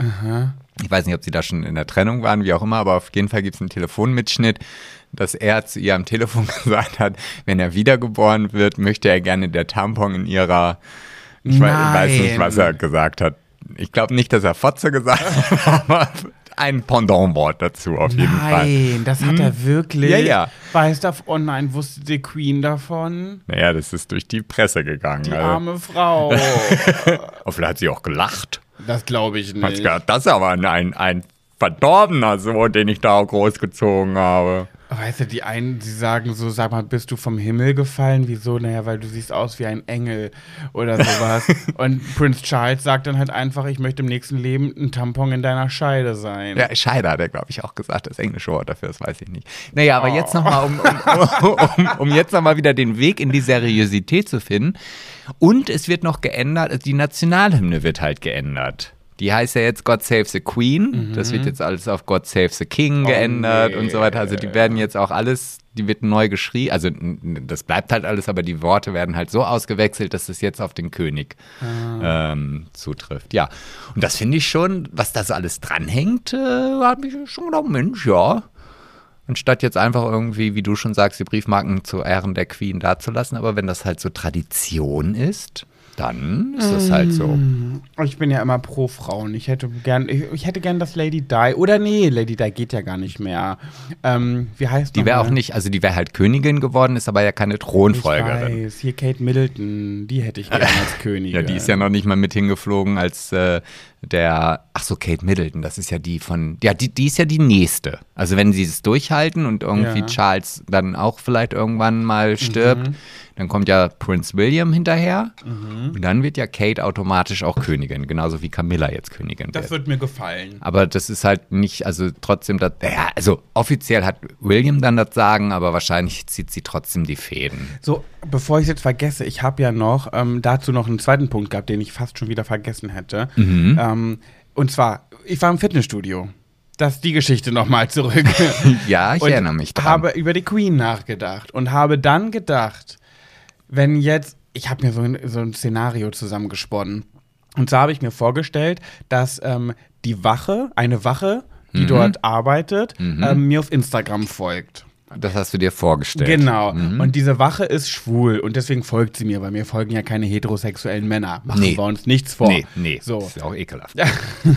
Ich weiß nicht, ob sie da schon in der Trennung waren, wie auch immer, aber auf jeden Fall gibt es einen Telefonmitschnitt, dass er zu ihr am Telefon <laughs> gesagt hat, wenn er wiedergeboren wird, möchte er gerne der Tampon in ihrer. Ich wei- weiß nicht, Nein. was er gesagt hat. Ich glaube nicht, dass er Fotze gesagt <laughs> hat, aber ein Pendantwort dazu auf jeden Fall. Nein, das hat er wirklich. Ja, ja. Weiß da, oh nein, wusste die Queen davon? Naja, das ist durch die Presse gegangen. Die also. arme Frau. <laughs> Vielleicht hat sie auch gelacht. das glaube ich nicht. gedacht, das ist aber ein, ein, ein verdorbener Sohn, den ich da großgezogen habe. Weißt du, die einen, die sagen so, sag mal, bist du vom Himmel gefallen? Wieso? Naja, weil du siehst aus wie ein Engel oder sowas. <laughs> Und Prince Charles sagt dann halt einfach, ich möchte im nächsten Leben ein Tampon in deiner Scheide sein. Ja, Scheide hat er, glaube ich, auch gesagt. Das englische Wort dafür, das weiß ich nicht. Naja, aber oh. jetzt nochmal, um, um, um, um jetzt nochmal wieder den Weg in die Seriosität zu finden. Und es wird noch geändert, die Nationalhymne wird halt geändert. Die heißt ja jetzt God Save the Queen. Mhm. Das wird jetzt alles auf God Save the King oh, geändert nee. und so weiter. Also die werden jetzt auch alles, die wird neu geschrieben. Also das bleibt halt alles, aber die Worte werden halt so ausgewechselt, dass es jetzt auf den König ah. ähm, zutrifft. Ja, und das finde ich schon, was da so alles dranhängt, äh, hat mich schon gedacht, Mensch, ja. Anstatt jetzt einfach irgendwie, wie du schon sagst, die Briefmarken zu Ehren der Queen dazulassen. Aber wenn das halt so Tradition ist, dann ist das halt so. Mm. Ich bin ja immer pro Frauen. Ich hätte gern, ich, ich hätte gern, dass Lady Di oder nee, Lady Di geht ja gar nicht mehr. Ähm, wie heißt die? wäre auch nicht, also die wäre halt Königin geworden, ist aber ja keine Thronfolgerin. Ich weiß, hier Kate Middleton, die hätte ich gerne als <laughs> Königin. Ja, die ist ja noch nicht mal mit hingeflogen als äh, der, ach so, Kate Middleton, das ist ja die von, ja, die, die ist ja die nächste. Also wenn sie es durchhalten und irgendwie ja. Charles dann auch vielleicht irgendwann mal stirbt, mhm. Dann kommt ja Prince William hinterher mhm. und dann wird ja Kate automatisch auch Königin, genauso wie Camilla jetzt Königin Das wird mir gefallen. Aber das ist halt nicht, also trotzdem, das, ja, also offiziell hat William dann das Sagen, aber wahrscheinlich zieht sie trotzdem die Fäden. So, bevor ich es jetzt vergesse, ich habe ja noch ähm, dazu noch einen zweiten Punkt gehabt, den ich fast schon wieder vergessen hätte. Mhm. Ähm, und zwar, ich war im Fitnessstudio. Das ist die Geschichte nochmal zurück. <laughs> ja, ich erinnere mich dran. habe über die Queen nachgedacht und habe dann gedacht, wenn jetzt, ich habe mir so ein, so ein Szenario zusammengesponnen. Und zwar habe ich mir vorgestellt, dass ähm, die Wache, eine Wache, die mhm. dort arbeitet, mhm. ähm, mir auf Instagram folgt. Das hast du dir vorgestellt. Genau. Mhm. Und diese Wache ist schwul und deswegen folgt sie mir, weil mir folgen ja keine heterosexuellen Männer. Machen nee. wir uns nichts vor. Nee, nee. So. Das ist auch ekelhaft.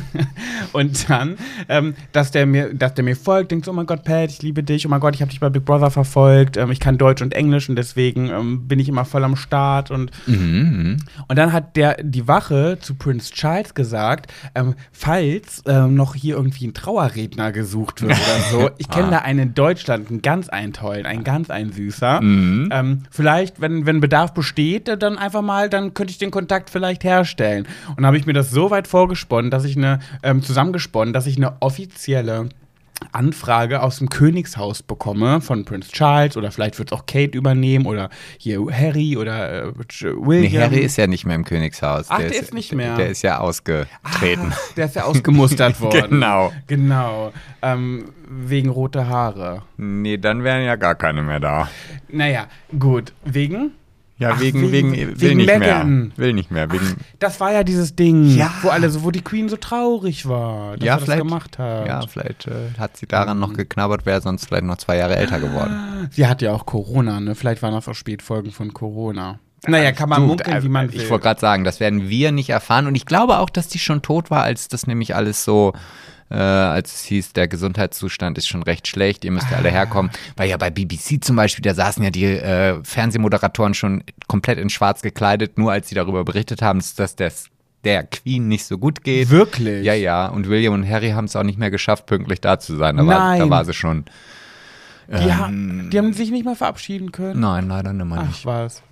<laughs> und dann, ähm, dass, der mir, dass der mir folgt, denkt so, oh mein Gott, Pat, ich liebe dich. Oh mein Gott, ich habe dich bei Big Brother verfolgt. Ähm, ich kann Deutsch und Englisch und deswegen ähm, bin ich immer voll am Start. Und, mhm, mhm. und dann hat der, die Wache zu Prince Charles gesagt, ähm, falls ähm, noch hier irgendwie ein Trauerredner gesucht wird oder so. <laughs> Ich kenne ah. da einen in Deutschland, einen ganz ganz ein tollen, ein ganz ein süßer. Mhm. Ähm, vielleicht, wenn, wenn Bedarf besteht, dann einfach mal, dann könnte ich den Kontakt vielleicht herstellen. Und habe ich mir das so weit vorgesponnen, dass ich eine, ähm, zusammengesponnen, dass ich eine offizielle Anfrage aus dem Königshaus bekomme von Prince Charles oder vielleicht wird es auch Kate übernehmen oder hier Harry oder äh, William. Nee, Harry ist ja nicht mehr im Königshaus. Ach, der, der ist, ist, nicht mehr. Der ist ja ausgetreten. Ah, der ist ja ausgemustert <laughs> worden. genau. Genau. Ähm, wegen rote Haare. Nee, dann wären ja gar keine mehr da. Naja, gut. Wegen? Ja, Ach, wegen, wegen, wegen, will nicht Meghan. mehr. Will nicht mehr. Wegen Ach, das war ja dieses Ding, ja. wo alle so, wo die Queen so traurig war, dass ja, er das gemacht hat. Ja, vielleicht äh, hat sie daran mhm. noch geknabbert, wäre sonst vielleicht noch zwei Jahre älter geworden. Sie hat ja auch Corona, ne? Vielleicht waren das auch Spätfolgen von Corona. Naja, kann man munkeln, wie man will. Ich wollte gerade sagen, das werden wir nicht erfahren. Und ich glaube auch, dass die schon tot war, als das nämlich alles so äh, als es hieß, der Gesundheitszustand ist schon recht schlecht, ihr müsst ja alle ah. herkommen. Weil ja bei BBC zum Beispiel, da saßen ja die äh, Fernsehmoderatoren schon komplett in schwarz gekleidet, nur als sie darüber berichtet haben, dass das der Queen nicht so gut geht. Wirklich? Ja, ja. Und William und Harry haben es auch nicht mehr geschafft, pünktlich da zu sein. Da, War, da war sie schon. Die, ähm, haben, die haben sich nicht mal verabschieden können? Nein, leider nicht mehr nicht. Ach, was.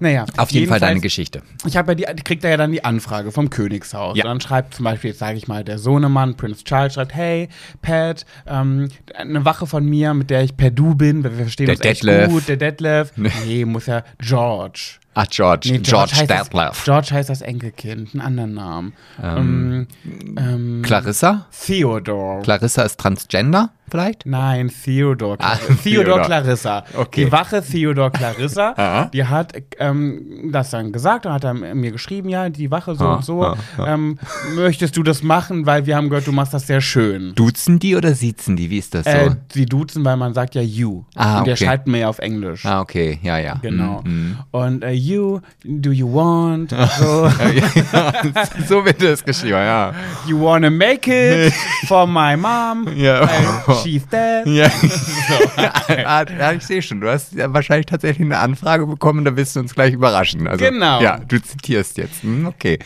Naja. Auf jeden Fall deine Geschichte. Ich habe ja die, kriegt er ja dann die Anfrage vom Königshaus. Ja. Und dann schreibt zum Beispiel, jetzt sage ich mal, der Sohnemann, Prince Charles, schreibt, hey, Pat, ähm, eine Wache von mir, mit der ich per Du bin, wir verstehen der uns Detlef. echt gut, der Detlef. nee, muss ja George. Ach, George. Nee, George, George Detlef. George heißt das Enkelkind, einen anderen Namen. Ähm, ähm, Clarissa? Theodore. Clarissa ist Transgender? vielleicht? Nein, Theodor. Ah, Theodor Clarissa. Okay. Die Wache Theodor Clarissa, <laughs> die hat ähm, das dann gesagt und hat dann mir geschrieben, ja, die Wache so ah, und so. Ah, ähm, möchtest du das machen, weil wir haben gehört, du machst das sehr schön. Duzen die oder siezen die? Wie ist das so? Äh, sie duzen, weil man sagt ja you. Ah, und der okay. schreibt mir ja auf Englisch. Ah, okay, ja, ja. Genau. Mm, Und uh, you, do you want? <laughs> So. <laughs> so wird es geschrieben, ja. You wanna make it for my mom? Ja. She's dead. <laughs> Ja. ja, ich sehe schon. Du hast ja wahrscheinlich tatsächlich eine Anfrage bekommen, da wirst du uns gleich überraschen. Also, genau. Ja, du zitierst jetzt. Hm, okay.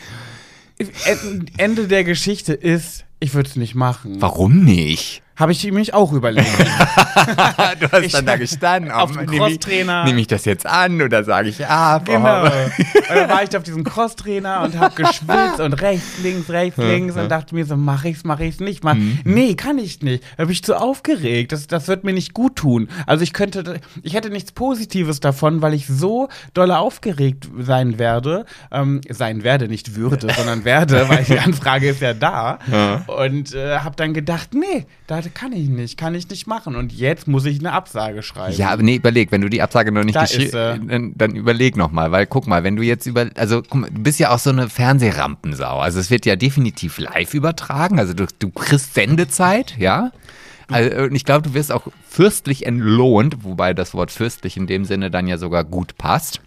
Ende der Geschichte ist, ich würde es nicht machen. Warum nicht? Habe ich mich auch überlegt. <laughs> du hast Ich dann da stand gestanden. auf dem Crosstrainer. Nehme ich das jetzt an oder sage ich ab? Genau. Oh. <laughs> Und dann war ich auf diesem Crosstrainer und habe geschwitzt und rechts, links, rechts, links und dachte mir so, mach ich's, mach ich's nicht, mach. Mhm. Nee, kann ich nicht. Da bin ich zu aufgeregt. Das, das wird mir nicht gut tun. Also ich könnte, ich hätte nichts Positives davon, weil ich so doll aufgeregt sein werde, ähm, sein werde, nicht würde, sondern werde, weil die <laughs> Anfrage ist ja da. Und äh, habe dann gedacht, nee, da kann ich nicht, kann ich nicht machen. Und jetzt muss ich eine Absage schreiben. Ja, aber nee, überleg, wenn du die Absage noch nicht geschrieben dann, dann überleg noch mal, weil guck mal, wenn du jetzt über, also guck mal, du bist ja auch so eine Fernsehrampensau, also es wird ja definitiv live übertragen, also du, du kriegst Sendezeit, ja. Also, und ich glaube, du wirst auch fürstlich entlohnt, wobei das Wort fürstlich in dem Sinne dann ja sogar gut passt.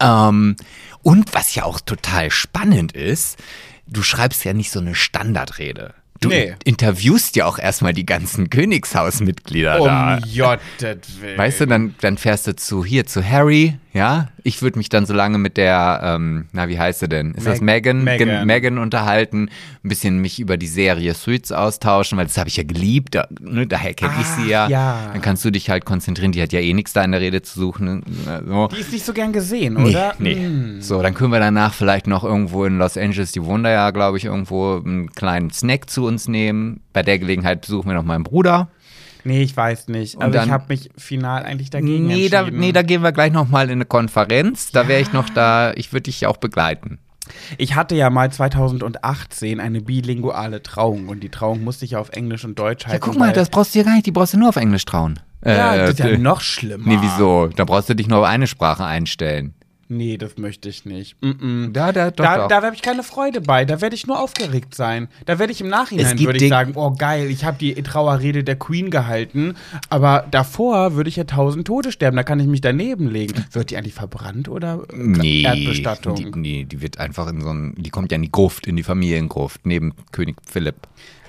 Ähm, und was ja auch total spannend ist, du schreibst ja nicht so eine Standardrede. Du Nee. interviewst ja auch erstmal die ganzen Königshausmitglieder Um da. Jottet Willen. Weißt du, dann, dann fährst du zu hier zu Harry, ja. Ich würde mich dann so lange mit der, ähm, na, wie heißt sie denn? Ist das Megan? Meghan. Gen- Megan unterhalten, ein bisschen mich über die Serie Suits austauschen, weil das habe ich ja geliebt, da, ne, daher kenne ich sie ja. Ja. Dann kannst du dich halt konzentrieren, die hat ja eh nichts da in der Rede zu suchen. ne, So. Die ist nicht so gern gesehen, Nee, oder? nee. Hm. So, dann können wir danach vielleicht noch irgendwo in Los Angeles, die wohnen da ja, glaube ich, irgendwo einen kleinen Snack zu uns nehmen. Bei der Gelegenheit besuchen wir noch meinen Bruder. Nee, ich weiß nicht. Und Also dann- ich habe mich final eigentlich dagegen Nee da, entschieden. nee, da gehen wir gleich noch mal in eine Konferenz. Da wäre ich noch da, ich würde dich auch begleiten. ich hatte ja mal 2018 eine bilinguale Trauung und die Trauung musste ich ja auf Englisch und Deutsch halten. Ja, guck mal, das brauchst du ja gar nicht, die brauchst du nur auf Englisch trauen. ja, Äh, das ist ja äh, noch schlimmer. Nee, wieso? Da brauchst du dich nur auf eine Sprache einstellen. Nee, das möchte ich nicht. Mm -mm. Da, da, doch, Da, doch. da habe ich keine Freude bei. Da werde ich nur aufgeregt sein. Da werde ich im Nachhinein würde ich sagen, oh geil, ich habe die Trauerrede der Queen gehalten. Aber davor würde ich ja tausend Tode sterben. Da kann ich mich daneben legen. Wird die eigentlich verbrannt oder Nee, Erdbestattung? Die, nee, die wird einfach in so ein, die kommt ja in die Gruft, in die Familiengruft, neben König Philipp.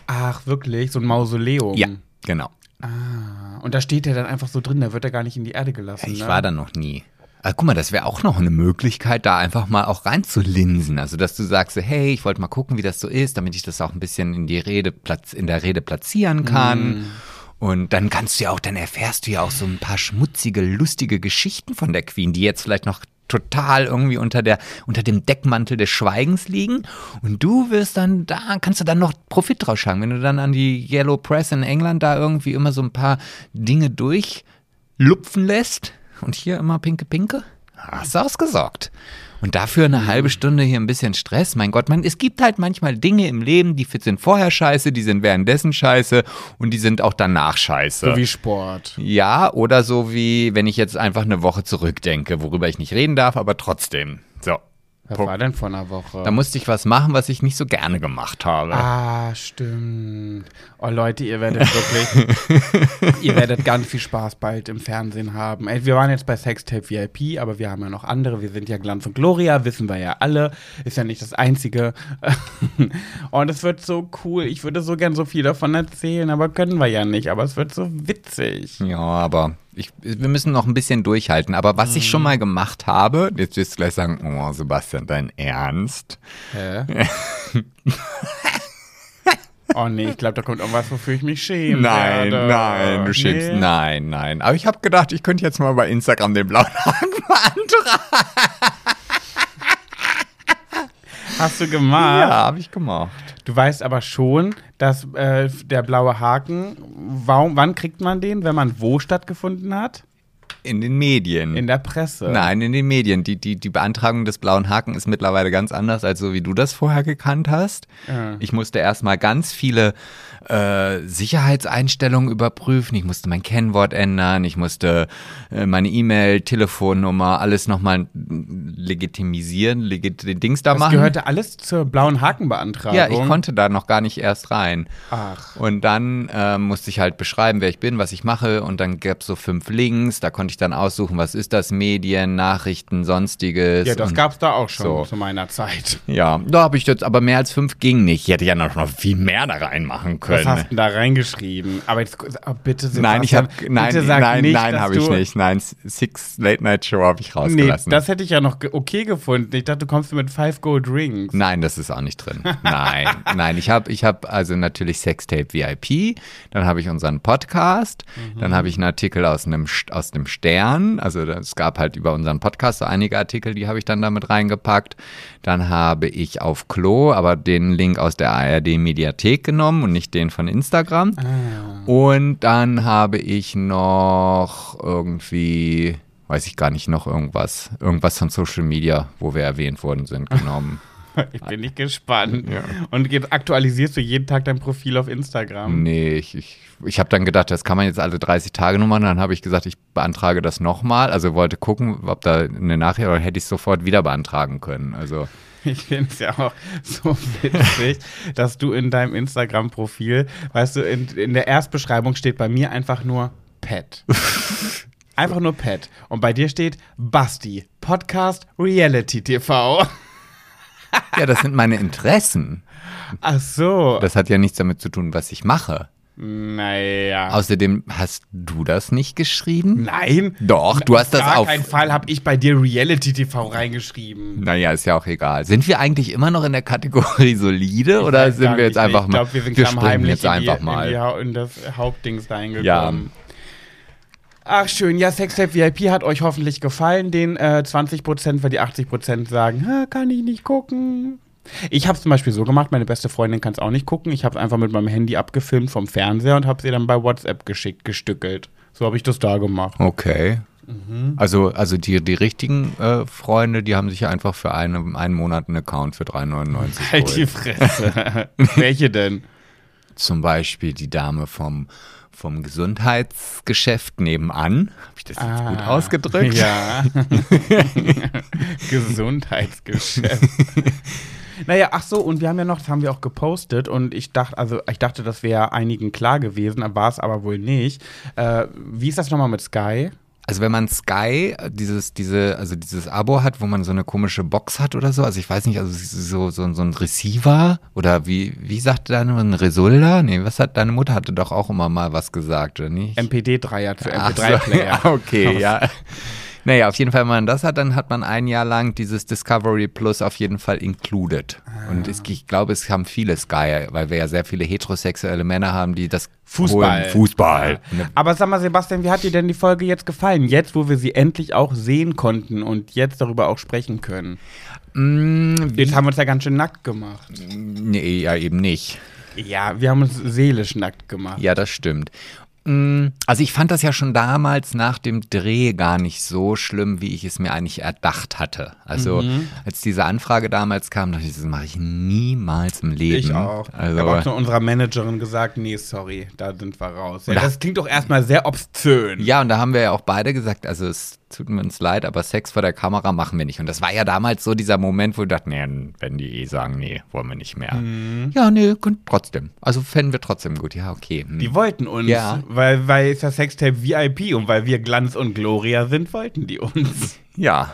Ach, wirklich? So ein Mausoleum? Ja, genau. Ah, und da steht er dann einfach so drin, da wird er gar nicht in die Erde gelassen. Ich ne? war da noch nie. Aber guck mal, das wäre auch noch eine Möglichkeit, da einfach mal auch reinzulinsen. Also, dass du sagst, hey, ich wollte mal gucken, wie das so ist, damit ich das auch ein bisschen in die Rede platz, in der Rede platzieren kann. Und dann kannst du ja auch, dann erfährst du ja auch so ein paar schmutzige, lustige Geschichten von der Queen, die jetzt vielleicht noch total irgendwie unter der unter dem Deckmantel des Schweigens liegen und du wirst dann da kannst du dann noch Profit draus schlagen, wenn du dann an die Yellow Press in England da irgendwie immer so ein paar Dinge durchlupfen lässt und hier immer pinke pinke, hast du ausgesorgt. Und dafür eine halbe Stunde hier ein bisschen Stress. Mein Gott, man, es gibt halt manchmal Dinge im Leben, die sind vorher scheiße, die sind währenddessen scheiße und die sind auch danach scheiße. So wie Sport. Ja, oder so wie, wenn ich jetzt einfach eine Woche zurückdenke, worüber ich nicht reden darf, aber trotzdem. So. Was war denn vor einer Woche? Da musste ich was machen, was ich nicht so gerne gemacht habe. Ah, stimmt. Oh Leute, ihr werdet <laughs> wirklich, ihr werdet ganz viel Spaß bald im Fernsehen haben. Ey, wir waren jetzt bei Sextape VIP, aber wir haben ja noch andere. Wir sind ja Glanz und Gloria, wissen wir ja alle. Ist ja nicht das Einzige. <laughs> Und es wird so cool. Ich würde so gern so viel davon erzählen, aber können wir ja nicht. Aber es wird so witzig. Ja, aber ich, wir müssen noch ein bisschen durchhalten. Aber was ich schon mal gemacht habe, jetzt wirst du gleich sagen, oh Sebastian, dein Ernst? Hä? <laughs> oh nee, ich glaube, da kommt irgendwas, wofür ich mich schäme. Nein, werde. nein, du schämst, Nee. nein, nein. Aber ich habe gedacht, ich könnte jetzt mal bei Instagram den blauen Haken <laughs> beantragen. Hast du gemacht? Ja, habe ich gemacht. Du weißt aber schon, dass äh, der blaue Haken, warum, wann kriegt man den, wenn man wo stattgefunden hat? In den Medien. In der Presse. Nein, in den Medien. Die, die, die Beantragung des blauen Haken ist mittlerweile ganz anders, als so wie du das vorher gekannt hast. Ja. Ich musste erstmal ganz viele äh, Sicherheitseinstellungen überprüfen. Ich musste mein Kennwort ändern. Ich musste äh, meine E-Mail, Telefonnummer, alles nochmal legitimisieren, legit Dings da Das machen. gehörte alles zur blauen Hakenbeantragung. ja, ich konnte da noch gar nicht erst rein. Ach. Und dann äh, musste ich halt beschreiben, wer ich bin, was ich mache. Und dann gab es so fünf Links. Da konnte ich sich dann aussuchen, was ist das, Medien, Nachrichten, sonstiges. Ja, das und- gab's da auch schon so. zu meiner Zeit. Ja, da habe ich jetzt, aber mehr als fünf ging nicht. Ich hätte ja noch noch viel mehr da reinmachen Was können. hast du denn da reingeschrieben? Aber jetzt oh, bitte Nein, ich habe Sebastian, nein, bitte sag nein, nicht, nein, habe ich nicht. Nein, Six Late Night Show habe ich Nee, rausgelassen. das hätte ich ja noch okay gefunden. Ich dachte, du kommst mit Five Gold Rings. Nein, das ist auch nicht drin. Nein, <laughs> nein, ich habe ich hab also natürlich Sextape VIP, dann habe ich unseren Podcast, dann habe ich einen Artikel aus einem aus dem Stern, also es gab halt über unseren Podcast so einige Artikel, die habe ich dann damit reingepackt. Dann habe ich auf Klo, aber den Link aus der ARD Mediathek genommen und nicht den von Instagram. Und dann habe ich noch irgendwie weiß ich gar nicht, noch irgendwas, irgendwas von Social Media, wo wir erwähnt worden sind, <laughs> genommen. <laughs> Ich bin nicht gespannt. Ja. Und jetzt aktualisierst du jeden Tag dein Profil auf Instagram. Nee, ich, ich, ich habe dann gedacht, das kann man jetzt alle 30 Tage machen. Dann habe ich gesagt, ich beantrage das nochmal. Also wollte gucken, ob da eine Nachricht, oder hätte ich sofort wieder beantragen können. Also Ich finde es ja auch so witzig, <laughs> dass du in deinem Instagram-Profil, weißt du, in, in der Erstbeschreibung steht bei mir einfach nur Pet. <laughs> Einfach nur Pet. Und bei dir steht Basti, Podcast Reality TV. Ja, das sind meine Interessen. Ach so. Das hat ja nichts damit zu tun, was ich mache. naja. Außerdem hast du das nicht geschrieben? Nein. Doch, du hast das Auf auf. keinen Fall habe ich bei dir Reality TV reingeschrieben. Naja, ist ja auch egal. Sind wir eigentlich immer noch in der Kategorie solide oder weiß sind wir jetzt nicht. einfach Ich glaube, wir sind wir klamm springen heimlich jetzt in, einfach die, mal. In, die, in das Hauptdings da hingekommen. Ja. Ach schön, ja, Sextape VIP hat euch hoffentlich gefallen, den äh, 20%, weil die 80% sagen, "Ha, kann ich nicht gucken. Ich habe es zum Beispiel so gemacht, meine beste Freundin kann es auch nicht gucken. Ich habe es einfach mit meinem Handy abgefilmt vom Fernseher und habe es ihr dann bei WhatsApp geschickt, gestückelt. So habe ich das da gemacht. Okay. Mhm. Also, also die, die richtigen äh, Freunde, die haben sich einfach für eine, einen Monat einen Account für 3,99 Halt die. Fresse. <laughs> Welche denn? Zum Beispiel die Dame vom, vom Gesundheitsgeschäft nebenan. Habe ich das jetzt gut Ah, ausgedrückt? Ja. <laughs> Gesundheitsgeschäft. Naja, ach so, und wir haben ja noch, das haben wir auch gepostet und ich dachte, also ich dachte, das wäre einigen klar gewesen, war es aber wohl nicht. Äh, wie ist das nochmal mit Sky? Also wenn man Sky äh, dieses diese also dieses Abo hat, wo man so eine komische Box hat oder so, also ich weiß nicht, also so so, so ein Receiver oder wie wie sagte deine ein Resulda? Nee, was hat deine Mutter hatte doch auch immer mal was gesagt, oder nicht? MPD-Dreier zu Ach so, <laughs> MP3-Player. ja, okay, ja. <laughs> Naja, auf jeden Fall, wenn man das hat, dann hat man ein Jahr lang dieses Discovery Plus auf jeden Fall included. Und es, ich glaube, es haben viele Sky, weil wir ja sehr viele heterosexuelle Männer haben, die das Fußball. holen. Fußball. Aber sag mal, Sebastian, wie hat dir denn die Folge jetzt gefallen? Jetzt, wo wir sie endlich auch sehen konnten und jetzt darüber auch sprechen können. Mm, Jetzt haben wir uns ja ganz schön nackt gemacht. nee, ja, eben nicht. Ja, wir haben uns seelisch nackt gemacht. Ja, das stimmt. Mm, Also ich fand das ja schon damals nach dem Dreh gar nicht so schlimm, wie ich es mir eigentlich erdacht hatte. Also Mhm. als diese Anfrage damals kam, dachte ich, das mache ich niemals im Leben. Ich auch. Also, ich habe auch zu unserer Managerin gesagt, nee, sorry, da sind wir raus. Ja, Ja. das klingt doch erstmal sehr obszön. ja, und da haben wir ja auch beide gesagt, also es tut mir uns leid, aber Sex vor der Kamera machen wir nicht. Und das war ja damals so dieser Moment, wo wir dachten, nee, wenn die eh sagen, nee, wollen wir nicht mehr. Mhm. Ja, nee, trotzdem. Also fänden wir trotzdem gut. Ja, okay. hm. Die wollten uns, Ja. weil, weil es ja Sextape VIP und weil wir Glanz und Gloria sind, wollten die uns. <laughs> Ja.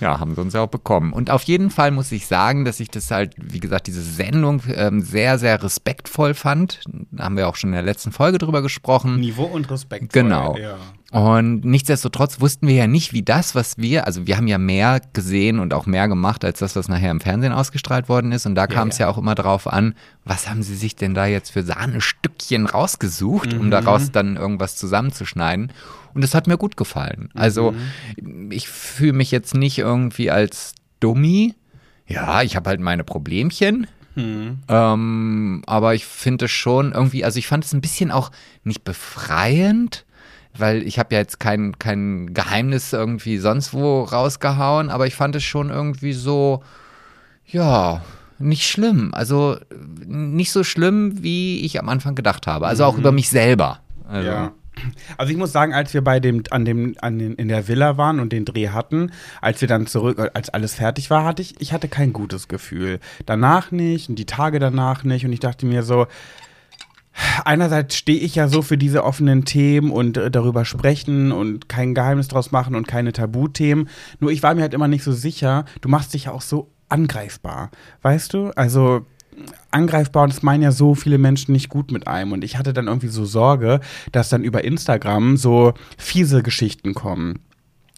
Ja, haben sie uns ja auch bekommen. Und auf jeden Fall muss ich sagen, dass ich das halt, wie gesagt, diese Sendung ähm, sehr, sehr respektvoll fand. Da haben wir auch schon in der letzten Folge drüber gesprochen. Niveau und Respekt. Genau. Ja. Und nichtsdestotrotz wussten wir ja nicht, wie das, was wir, also wir haben ja mehr gesehen und auch mehr gemacht, als das, was nachher im Fernsehen ausgestrahlt worden ist. Und da kam es ja. ja. auch immer drauf an, was haben sie sich denn da jetzt für Sahnestückchen rausgesucht, um daraus dann irgendwas zusammenzuschneiden. Und es hat mir gut gefallen. Also ich fühle mich jetzt nicht irgendwie als Dummi. Ja, ich habe halt meine Problemchen. Ähm, aber ich finde es schon irgendwie, also ich fand es ein bisschen auch nicht befreiend, weil ich habe ja jetzt kein, kein Geheimnis irgendwie sonst wo rausgehauen, aber ich fand es schon irgendwie so, ja, nicht schlimm. Also nicht so schlimm, wie ich am Anfang gedacht habe. Also auch über mich selber. Also, Ja. Also ich muss sagen, als wir bei dem, an dem, an den, in der Villa waren und den Dreh hatten, als wir dann zurück, als alles fertig war, hatte ich, ich hatte kein gutes Gefühl. Danach nicht und die Tage danach nicht und ich dachte mir so, einerseits stehe ich ja so für diese offenen Themen und äh, darüber sprechen und kein Geheimnis draus machen und keine Tabuthemen. Nur ich war mir halt immer nicht so sicher. Du machst dich ja auch so angreifbar, weißt du? Also angreifbar und es meinen ja so viele Menschen nicht gut mit einem. Und ich hatte dann irgendwie so Sorge, dass dann über Instagram so fiese Geschichten kommen.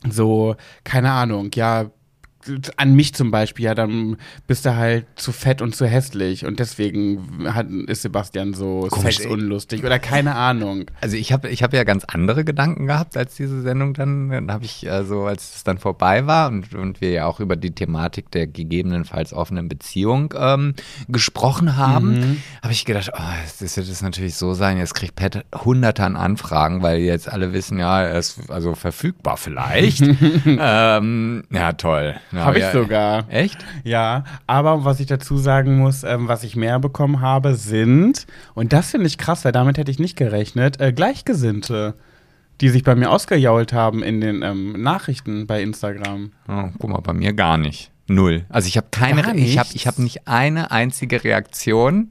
So, keine Ahnung, ja, an mich zum Beispiel, ja, dann bist du halt zu fett und zu hässlich und deswegen hat, ist Sebastian so Komisch, sexunlustig oder keine Ahnung. Also ich habe ich hab ja ganz andere Gedanken gehabt, als diese Sendung dann, dann habe ich, also als es dann vorbei war und, und wir ja auch über die Thematik der gegebenenfalls offenen Beziehung ähm, gesprochen haben, Mhm. habe ich gedacht, oh, das wird es natürlich so sein, jetzt kriegt Pat hunderte an Anfragen, weil jetzt alle wissen, ja, er ist also verfügbar vielleicht. <laughs> ähm, ja, toll. Ja, Habe ich ja, sogar. Echt? Ja, aber was ich dazu sagen muss, ähm, was ich mehr bekommen habe, sind, und das finde ich krass, weil damit hätte ich nicht gerechnet, äh, Gleichgesinnte, die sich bei mir ausgejault haben in den ähm, Nachrichten bei Instagram. Oh, guck mal, bei mir gar nicht. Null. Also ich habe keine, ich habe ich hab nicht eine einzige Reaktion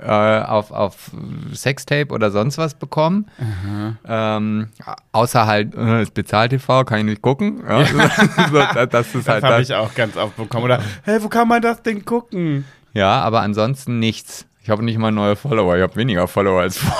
äh, auf, auf Sextape oder sonst was bekommen. Ähm, außer halt, äh, ist Bezahl-TV, kann ich nicht gucken. Ja, <laughs> so, das, das ist Das halt habe ich auch ganz oft bekommen. Oder, hey, wo kann man das denn gucken? Ja, aber ansonsten nichts. Ich habe nicht mal neue Follower, ich habe weniger Follower als vorher.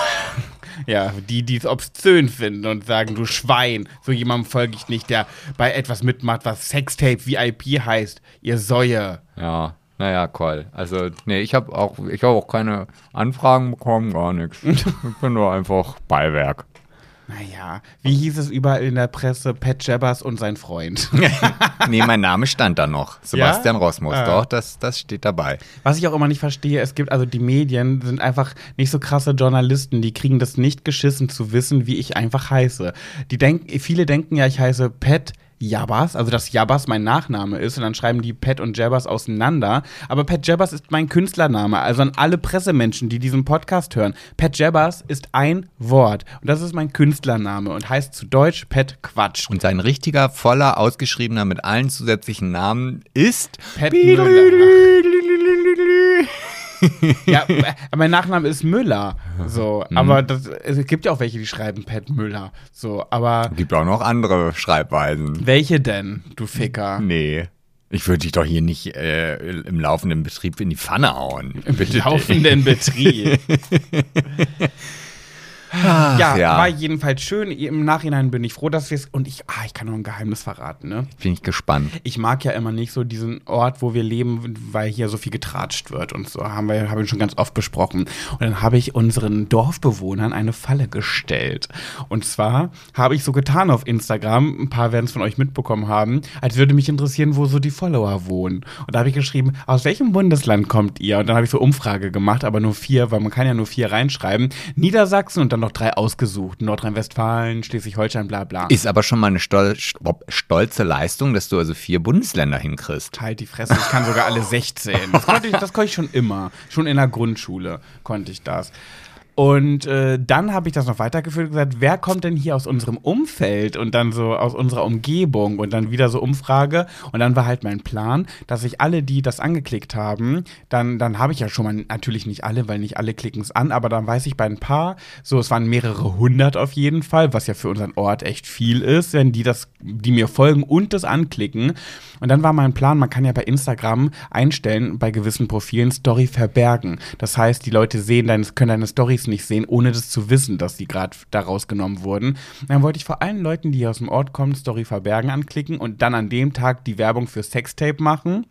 Ja, die, die es obszön finden und sagen, du Schwein, so jemandem folge ich nicht, der bei etwas mitmacht, was Sextape VIP heißt. Ihr Säue. Ja, naja, cool. Also, nee, ich habe auch, ich habe auch keine Anfragen bekommen, gar nichts. <laughs> Ich bin nur einfach Beiwerk. Naja, wie hieß es überall in der Presse? Pat Jabbers und sein Freund. <laughs> nee, mein Name stand da noch. Sebastian Rosmus. Ah. Doch, das, das steht dabei. Was ich auch immer nicht verstehe, es gibt also die Medien sind einfach nicht so krasse Journalisten, die kriegen das nicht geschissen zu wissen, wie ich einfach heiße. Die denken, viele denken ja, ich heiße Pat Jabbas, also dass Jabbas mein Nachname ist und dann schreiben die Pat und Jabbas auseinander. Aber Pat Jabbas ist mein Künstlername, also an alle Pressemenschen, die diesen Podcast hören. Pat Jabbas ist ein Wort und das ist mein Künstlername und heißt zu Deutsch Pat Quatsch. Und sein richtiger, voller, ausgeschriebener mit allen zusätzlichen Namen ist. Pat Müller. <laughs> <laughs> ja, äh, mein Nachname ist Müller. So, aber das, es gibt ja auch welche, die schreiben Pat Müller. So, aber Gibt auch noch andere Schreibweisen. welche denn, du Ficker? Nee. Ich würde dich doch hier nicht äh, im laufenden Betrieb in die Pfanne hauen. Im Bitte laufenden Betrieb. <laughs> Ach, ja, ja. war jedenfalls schön. Im Nachhinein bin ich froh, dass wir es. Und ich, ah, ich kann noch ein Geheimnis verraten, ne? Bin ich gespannt. Ich mag ja immer nicht so diesen Ort, wo wir leben, weil hier so viel getratscht wird und so. Haben wir, haben wir schon ganz oft besprochen. Und dann habe ich unseren Dorfbewohnern eine Falle gestellt. Und zwar habe ich so getan auf Instagram, ein paar werden es von euch mitbekommen haben, als würde mich interessieren, wo so die Follower wohnen. Und da habe ich geschrieben, aus welchem Bundesland kommt ihr? Und dann habe ich so Umfrage gemacht, aber nur vier, weil man kann ja nur vier reinschreiben. Niedersachsen und dann noch drei ausgesucht. Nordrhein-Westfalen, Schleswig-Holstein, bla bla. Ist aber schon mal eine stol stolze Leistung, dass du also vier Bundesländer hinkriegst. Halt die Fresse, ich kann sogar alle 16. Das konnte ich, das konnte ich schon immer. Schon in der Grundschule konnte ich das. Und äh, dann habe ich das noch weitergeführt und gesagt, wer kommt denn hier aus unserem Umfeld und dann so aus unserer Umgebung und dann wieder so Umfrage. Und dann war halt mein Plan, dass ich alle, die das angeklickt haben, dann, dann habe ich ja schon mal, natürlich nicht alle, weil nicht alle klicken es an, aber dann weiß ich bei ein paar, so es waren mehrere hundert auf jeden Fall, was ja für unseren Ort echt viel ist, wenn die das, die mir folgen und das anklicken. Und dann war mein Plan, man kann ja bei Instagram einstellen, bei gewissen Profilen Story verbergen. Das heißt, die Leute sehen deine, können deine Stories nicht sehen, ohne das zu wissen, dass die gerade da rausgenommen wurden. Dann wollte ich vor allen Leuten, die aus dem Ort kommen, Story verbergen anklicken und dann an dem Tag die Werbung für Sextape machen,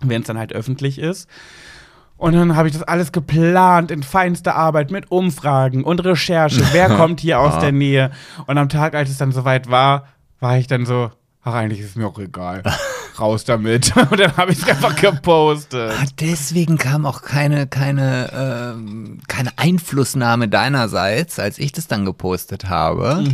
wenn es dann halt öffentlich ist. Und dann habe ich das alles geplant in feinster Arbeit mit Umfragen und Recherche. <laughs> Wer kommt hier aus der Nähe? Und am Tag, als es dann soweit war, war ich dann so, ach, eigentlich ist es mir auch egal. <laughs> Raus damit. <laughs> Und dann habe ich es einfach gepostet. Ah, deswegen kam auch keine, keine, ähm, keine Einflussnahme deinerseits, als ich das dann gepostet habe.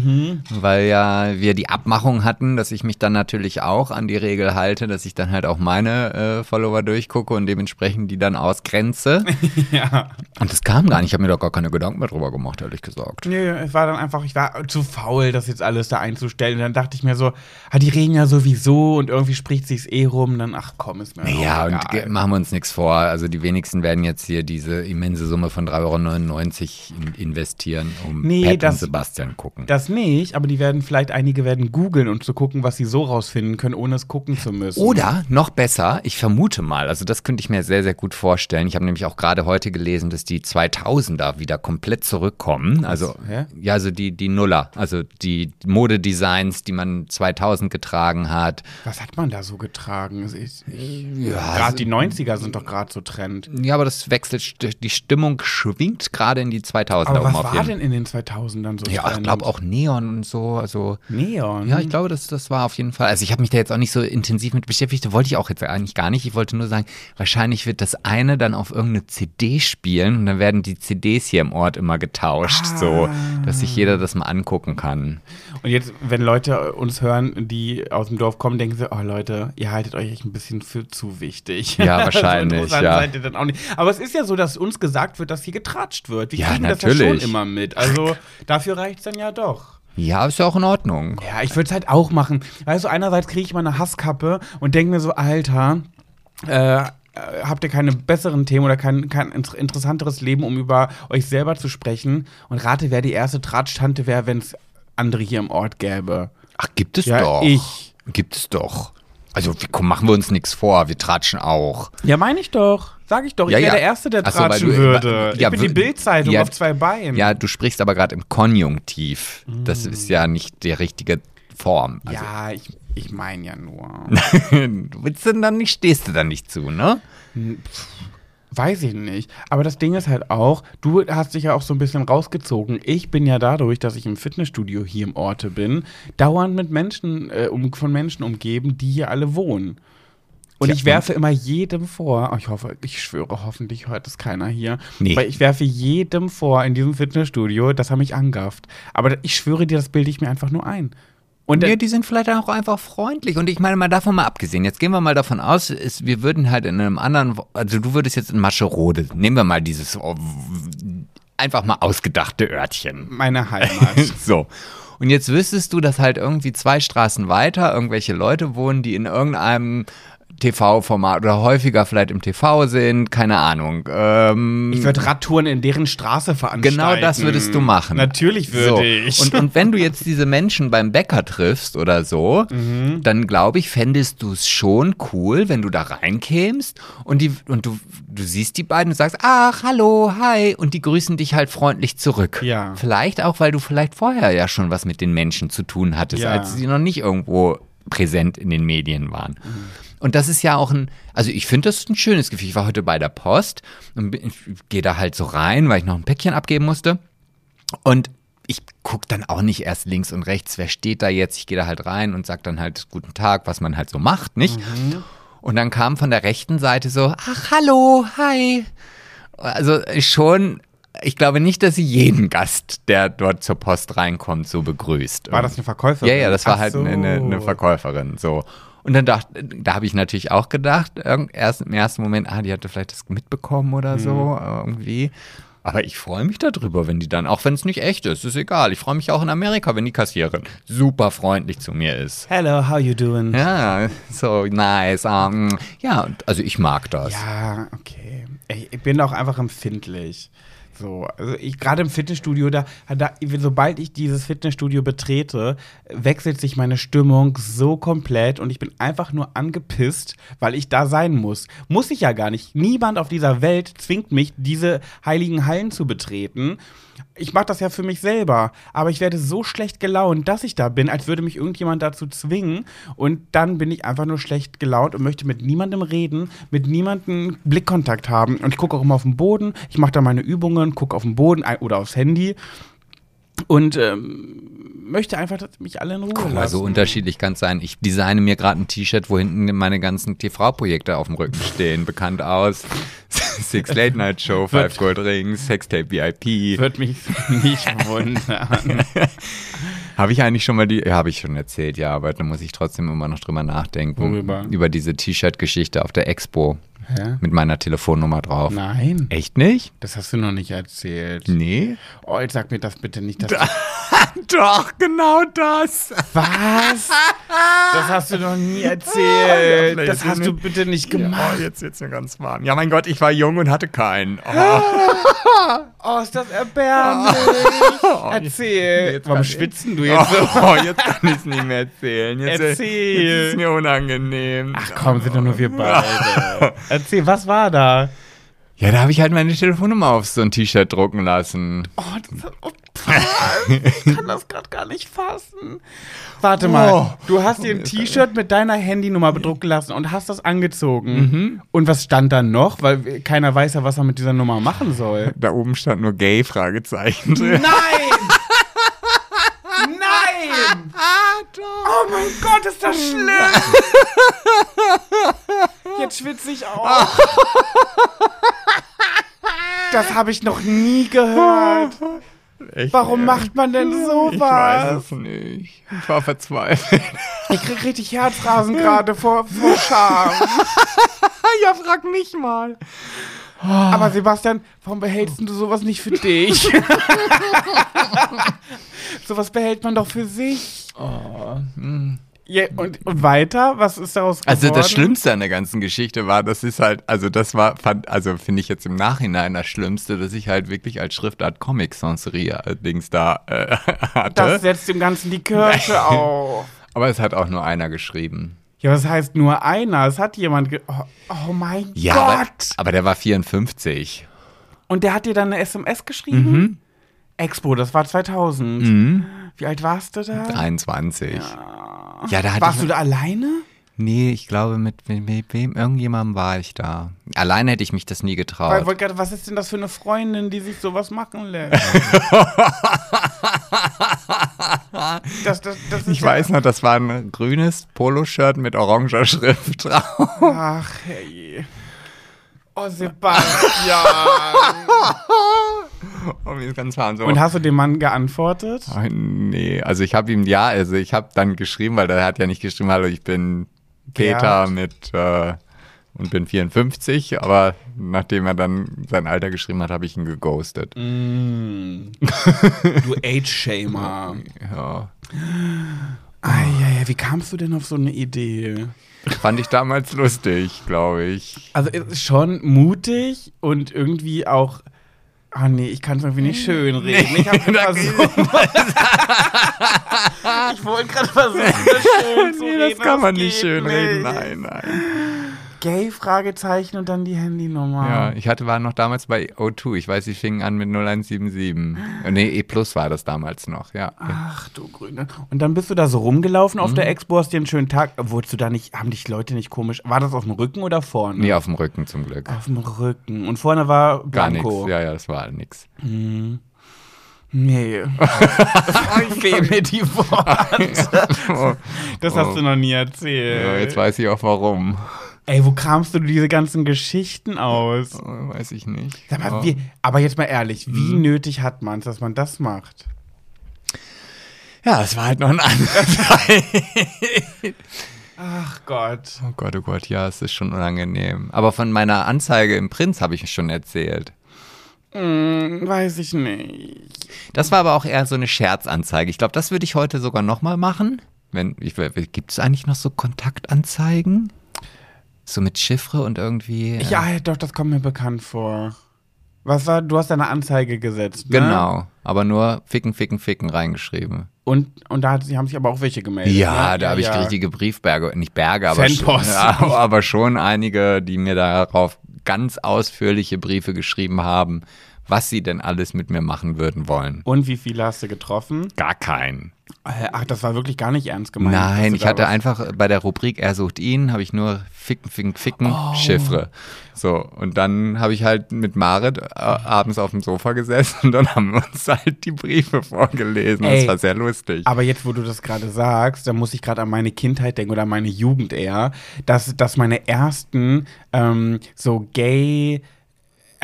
Weil ja wir die Abmachung hatten, dass ich mich dann natürlich auch an die Regel halte, dass ich dann halt auch meine äh, Follower durchgucke und dementsprechend die dann ausgrenze. <laughs> ja. Und das kam gar nicht. Ich habe mir doch gar keine Gedanken mehr drüber gemacht, ehrlich gesagt. Nö, es war dann einfach, ich war zu faul, das jetzt alles da einzustellen. Und dann dachte ich mir so, ah, die reden ja sowieso und irgendwie spricht sich sich's eh rum, dann ach komm, ist mir Ja, und egal. machen wir uns nichts vor. Also die wenigsten werden jetzt hier diese immense Summe von 3,99 Euro in investieren, um Nee, Pat das- und Sebastian gucken. Das nicht, aber die werden vielleicht, einige werden googeln und zu gucken, was sie so rausfinden können, ohne es gucken zu müssen. Oder noch besser, ich vermute mal, also das könnte ich mir sehr, sehr gut vorstellen. Ich habe nämlich auch gerade heute gelesen, dass die 2000er wieder komplett zurückkommen. Also, hä? ja, also die, die Nuller, also die Modedesigns, die man 2000 getragen hat. Was hat man da so getragen? Also Ich, ich, Ja, gerade die 90er sind doch gerade so Trend. Ja, aber das wechselt, die Stimmung schwingt gerade in die 2000er Aber was war denn in den 2000ern so Ja, ich Trend? glaube auch Neon und so, also Neon. Ja, ich glaube, das, das war auf jeden Fall. Also ich habe mich da jetzt auch nicht so intensiv mit beschäftigt. Wollte ich auch jetzt eigentlich gar nicht. Ich wollte nur sagen, wahrscheinlich wird das eine dann auf irgendeine CD spielen und dann werden die CDs hier im Ort immer getauscht, so, dass sich jeder das mal angucken kann. Und jetzt, wenn Leute uns hören, die aus dem Dorf kommen, denken sie, oh Leute, ihr haltet euch echt ein bisschen für zu wichtig. Ja, <laughs> wahrscheinlich, so ja. seid ihr dann auch nicht. Aber es ist ja so, dass uns gesagt wird, dass hier getratscht wird. Wir Ja, kriegen das ja natürlich. schon immer mit. Also dafür reicht es dann ja doch. Ja, ist ja auch in Ordnung. Ja, ich würde es halt auch machen. Weißt du, einerseits kriege ich mal eine Hasskappe und denke mir so, Alter, äh, äh, habt ihr keine besseren Themen oder kein, kein inter- interessanteres Leben, um über euch selber zu sprechen? Und rate, wer die erste Tratsch-Tante wäre, wenn es andere hier im Ort gäbe. Ach, gibt es Ja, doch. ich. Gibt es doch. Also komm, machen wir uns nichts vor, wir tratschen auch. Ja, meine ich doch. Sag ich doch. Ja, ich wäre ja. der Erste, der Ach so, weil tratschen du- würde. ja, ich bin die Bildzeitung auf zwei Beinen. Ja, du sprichst aber gerade im Konjunktiv. Das ist ja nicht die richtige Form. Also, ja ich, ich meine ja nur. <laughs> du willst denn dann nicht, stehst du dann nicht zu, ne? Weiß ich nicht. Aber das Ding ist halt auch, du hast dich ja auch so ein bisschen rausgezogen. Ich bin ja dadurch, dass ich im Fitnessstudio hier im Orte bin, dauernd mit Menschen, äh, um, von Menschen umgeben, die hier alle wohnen. Und ich werfe immer jedem vor, oh, ich hoffe, ich schwöre, hoffentlich hört es keiner hier, Nee. weil ich werfe jedem vor in diesem Fitnessstudio, dass er mich angafft. Aber ich schwöre dir, das bilde ich mir einfach nur ein. Und Ja, die sind vielleicht auch einfach freundlich. Und ich meine mal davon mal abgesehen, jetzt gehen wir mal davon aus, ist, wir würden halt in einem anderen, also du würdest jetzt in Mascherode, nehmen wir mal dieses oh, einfach mal ausgedachte Örtchen. meine <laughs> Heimat. So. Und jetzt wüsstest du, dass halt irgendwie zwei Straßen weiter irgendwelche Leute wohnen, die in irgendeinem TV-Format oder häufiger vielleicht im TV sind, keine Ahnung. Ähm, Ich würde Radtouren in deren Straße veranstalten. Genau das würdest du machen. Natürlich würde so. ich. Und, und wenn du jetzt diese Menschen beim Bäcker triffst oder so, Mhm. dann glaube ich, fändest du es schon cool, wenn du da reinkämst und, die, und du, du siehst die beiden und sagst, ach, hallo, hi, und die grüßen dich halt freundlich zurück. Ja. Vielleicht auch, weil du vielleicht vorher ja schon was mit den Menschen zu tun hattest, Ja. als sie noch nicht irgendwo präsent in den Medien waren. Mhm. Und das ist ja auch ein, also ich finde das ein schönes Gefühl. Ich war heute bei der Post und gehe da halt so rein, weil ich noch ein Päckchen abgeben musste. Und ich gucke dann auch nicht erst links und rechts, wer steht da jetzt. Ich gehe da halt rein und sag dann halt guten Tag, was man halt so macht, nicht? Und dann kam von der rechten Seite so, ach hallo, hi. Also schon, ich glaube nicht, dass sie jeden Gast, der dort zur Post reinkommt, so begrüßt. War das eine Verkäuferin? Ja, ja, das war Ach halt so. eine, eine Verkäuferin. So. Und dann dachte, da habe ich natürlich auch gedacht, erst im ersten Moment, ah, die hatte vielleicht das mitbekommen oder so, irgendwie. Aber ich freue mich darüber, wenn die dann, auch wenn es nicht echt ist, ist egal. Ich freue mich auch in Amerika, wenn die Kassiererin super freundlich zu mir ist. Hello, how you doing? Ja, so nice. Um, ja, also ich mag das. Ja, okay. Ich bin auch einfach empfindlich. So, also ich gerade im Fitnessstudio, da, da, sobald ich dieses Fitnessstudio betrete, wechselt sich meine Stimmung so komplett und ich bin einfach nur angepisst, weil ich da sein muss. Muss ich ja gar nicht. Niemand auf dieser Welt zwingt mich, diese heiligen Hallen zu betreten. Ich mache das ja für mich selber, aber ich werde so schlecht gelaunt, dass ich da bin, als würde mich irgendjemand dazu zwingen. Und dann bin ich einfach nur schlecht gelaunt und möchte mit niemandem reden, mit niemandem Blickkontakt haben. Und ich gucke auch immer auf den Boden, ich mache da meine Übungen, gucke auf den Boden ein- oder aufs Handy und ähm, möchte einfach, dass mich alle in Ruhe Guck lassen. mal, so unterschiedlich kann es sein. Ich designe mir gerade ein T-Shirt, wo hinten meine ganzen TV-Projekte auf dem Rücken stehen. Bekannt aus <laughs> Six Late Night Show, Five Gold Rings, Sextape VIP. Würde mich nicht <laughs> wundern. Habe ich eigentlich schon mal die, ja, habe ich schon erzählt, ja, aber da muss ich trotzdem immer noch drüber nachdenken. Worüber? Über diese T-Shirt-Geschichte auf der Expo Hä? mit meiner Telefonnummer drauf. Nein, Echt nicht? das hast du noch nicht erzählt. Nee. Oh, jetzt sag mir das bitte nicht. Dass <laughs> Doch, genau das. Was? <laughs> Das hast du noch nie Ja, erzählt. das hast du bitte nicht Oh, gemacht. jetzt wird's mir ganz warm. Ja, mein Gott, ich war jung und hatte keinen. Oh. Oh, ist das erbärmlich. <laughs> Erzähl. Jetzt Warum schwitzen ich- du jetzt so? Oh, jetzt kann ich es nicht mehr erzählen. Jetzt, äh, Erzähl. Jetzt ist mir unangenehm. Ach komm, sind doch nur wir <laughs> beide. Erzähl, was war da? Ja, da habe ich halt meine Telefonnummer auf so ein T-Shirt drucken lassen. Oh, das, oh, ich kann das gerade gar nicht fassen. Warte mal, Oh. du hast dir ein T-Shirt mit deiner Handynummer bedrucken lassen und hast das angezogen. Mhm. Und was stand dann noch? Weil keiner weiß ja, was er mit dieser Nummer machen soll. Da oben stand nur gay, Fragezeichen. Nein! Nein! Oh mein Gott, ist das schlimm! Jetzt schwitze ich auch. <laughs> Das habe ich noch nie gehört. Echt, Warum ey. macht man denn Ich weiß sowas? es nicht. Ich war verzweifelt. Ich krieg richtig Herzrasen gerade vor, vor Scham. <laughs> ja, frag mich mal. Aber Sebastian, warum behältst du sowas nicht für dich? <laughs> sowas behält man doch für sich. Ja, und, und weiter? Was ist daraus geworden? Also das Schlimmste an der ganzen Geschichte war, das ist halt, also das war, fand, also finde ich jetzt im Nachhinein das Schlimmste, dass ich halt wirklich als Schriftart Comic Sans Dings da äh, <laughs> hatte. Das setzt dem Ganzen die Kirsche auf. Aber es hat auch nur einer geschrieben. Ja, was heißt nur einer? Es hat jemand. Oh, oh mein Aber, Gott! aber der war 54. Und der hat dir dann eine SMS geschrieben? Mhm. Expo, das war 2000. Wie alt warst du da? 23. Ja, da hatte Warst ich du da alleine? Nee, ich glaube, mit, mit, mit wem, irgendjemandem war ich da. Alleine hätte ich mich das nie Weil, getraut. wollte gerade, was ist denn das für eine Freundin, die sich sowas machen lässt? <laughs> das, das, das Ich ja- weiß noch, das war ein grünes Poloshirt mit oranger Schrift <laughs> drauf. Ach, hey. Oh, Sebastian. Oh, mir ist ganz so. Und hast du dem Mann geantwortet? Ach, nee, also ich habe ihm ja, also ich habe dann geschrieben, weil er hat ja nicht geschrieben, hallo, ich bin Peter Gerd. mit äh, und bin 54, aber nachdem er dann sein Alter geschrieben hat, habe ich ihn geghostet. Mm. <laughs> du Age-Shamer. Ja. Eieiei, wie kamst du denn auf so eine Idee? Fand ich damals lustig, glaube ich. Also es ist schon mutig und irgendwie auch. Ah nee, ich kann es irgendwie nicht schön reden. Ich habe <laughs> versucht. <laughs> ich wollte gerade versuchen, das schön <laughs> zu Nee, reden. das kann man nicht schön reden. Nein, nein. Gay Fragezeichen und dann die Handynummer. Ja, ich hatte war noch damals bei O2. Ich weiß, ich fing an mit 0177. Äh, Nee, E Plus war das damals noch, ja. Ach du Grüne. Und dann bist du da so rumgelaufen auf Mhm. der Expo, hast dir einen schönen Tag. Wurdest du da nicht, haben dich Leute nicht komisch. War das auf dem Rücken oder vorne? Nee, auf dem Rücken zum Glück. Auf dem Rücken. Und vorne war Gar Blanco. nichts. Ja, ja, das war nix. Nee. <laughs> Fehl mir die Worte. <laughs> Oh, Das hast du noch nie erzählt. ja, jetzt weiß ich auch warum. Ey, wo kramst du diese ganzen Geschichten aus? Oh, weiß ich nicht. Mal, Oh. wie, aber jetzt mal ehrlich, wie Mhm. nötig hat man es, dass man das macht? Ja, es war halt noch ein <laughs> anderer Zeit. Ach Gott. Oh Gott, oh Gott, ja, es ist schon unangenehm. Aber von meiner Anzeige im Prinz habe ich schon erzählt. Hm, weiß ich nicht. Das war aber auch eher so eine Scherzanzeige. Ich glaube, das würde ich heute sogar nochmal machen. Wenn, gibt es eigentlich noch so Kontaktanzeigen? So mit Chiffre und irgendwie. äh, Ja, doch, das kommt mir bekannt vor. Was war, du hast eine Anzeige gesetzt, ne? Genau, aber nur Ficken, Ficken, Ficken reingeschrieben. Und, und da hat, haben sich aber auch welche gemeldet. Ja, ne? da habe ich richtige Briefberge, nicht Berge, aber schon, ja, <laughs> aber schon einige, die mir darauf ganz ausführliche Briefe geschrieben haben, was sie denn alles mit mir machen würden wollen. Und wie viele hast du getroffen? Gar keinen. Äh, Ach, das war wirklich gar nicht ernst gemeint. Nein, ich hatte was- einfach bei der Rubrik Er sucht ihn, habe ich nur Ficken, Ficken, Ficken, Oh. Chiffre. So, und dann habe ich halt mit Marit äh, abends auf dem Sofa gesessen und dann haben wir uns halt die Briefe vorgelesen. Ey. das war sehr lustig. Aber jetzt, wo du das gerade sagst, da muss ich gerade an meine Kindheit denken oder an meine Jugend eher, dass, dass meine ersten ähm, so gay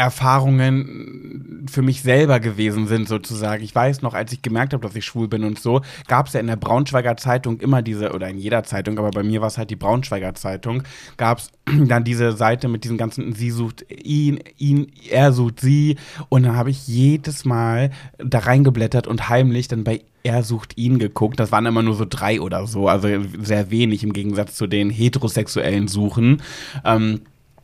Erfahrungen für mich selber gewesen sind, sozusagen. Ich weiß noch, als ich gemerkt habe, dass ich schwul bin und so, gab es ja in der Braunschweiger Zeitung immer diese, oder in jeder Zeitung, aber bei mir war es halt die Braunschweiger Zeitung, gab es <clears throat> dann diese Seite mit diesem ganzen, sie sucht ihn, ihn, er sucht sie. Und dann habe ich jedes Mal da reingeblättert und heimlich dann bei er sucht ihn geguckt. Das waren immer nur so drei oder so, also sehr wenig im Gegensatz zu den heterosexuellen Suchen. Ähm,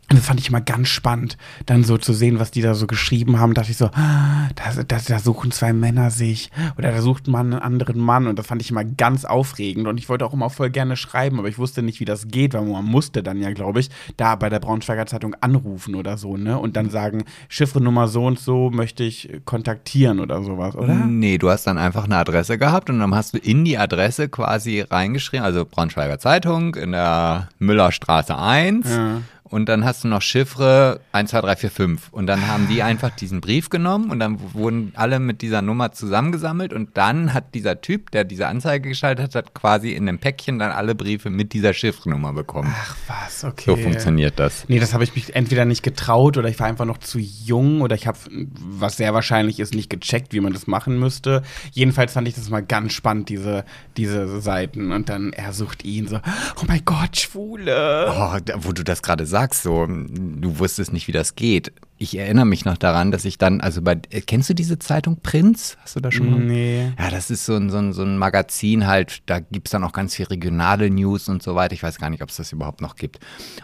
und das fand ich immer ganz spannend, dann so zu sehen, was die da so geschrieben haben. Da dachte ich so, ah, da, da, da suchen zwei Männer sich oder da sucht man einen anderen Mann. Und das fand ich immer ganz aufregend. Und ich wollte auch immer voll gerne schreiben, aber ich wusste nicht, wie das geht, weil man musste dann ja, glaube ich, da bei der Braunschweiger Zeitung anrufen oder so, ne? Und dann sagen, Chiffrenummer so und so möchte ich kontaktieren oder sowas, oder? Nee, du hast dann einfach eine Adresse gehabt und dann hast du in die Adresse quasi reingeschrieben, also Braunschweiger Zeitung in der Müllerstraße 1. Ja. Und dann hast du noch Chiffre 1, 2, 3, 4, 5. Und dann haben die einfach diesen Brief genommen und dann wurden alle mit dieser Nummer zusammengesammelt. Und dann hat dieser Typ, der diese Anzeige geschaltet hat, hat quasi in einem Päckchen dann alle Briefe mit dieser Chiffrenummer bekommen. Ach was, okay. So funktioniert das. Nee, das habe ich mich entweder nicht getraut oder ich war einfach noch zu jung oder ich habe, was sehr wahrscheinlich ist, nicht gecheckt, wie man das machen müsste. Jedenfalls fand ich das mal ganz spannend, diese, diese Seiten. Und dann er sucht ihn so, oh mein Gott, Schwule. Oh, da, wo du das gerade sagst, so, du wusstest nicht, wie das geht. Ich erinnere mich noch daran, dass ich dann, also bei, äh, kennst du diese Zeitung Prinz? Hast du da schon mal? Nee. Ja, das ist so ein, so ein, so ein Magazin halt, da gibt es dann auch ganz viel regionale News und so weiter. Ich weiß gar nicht, ob es das überhaupt noch gibt.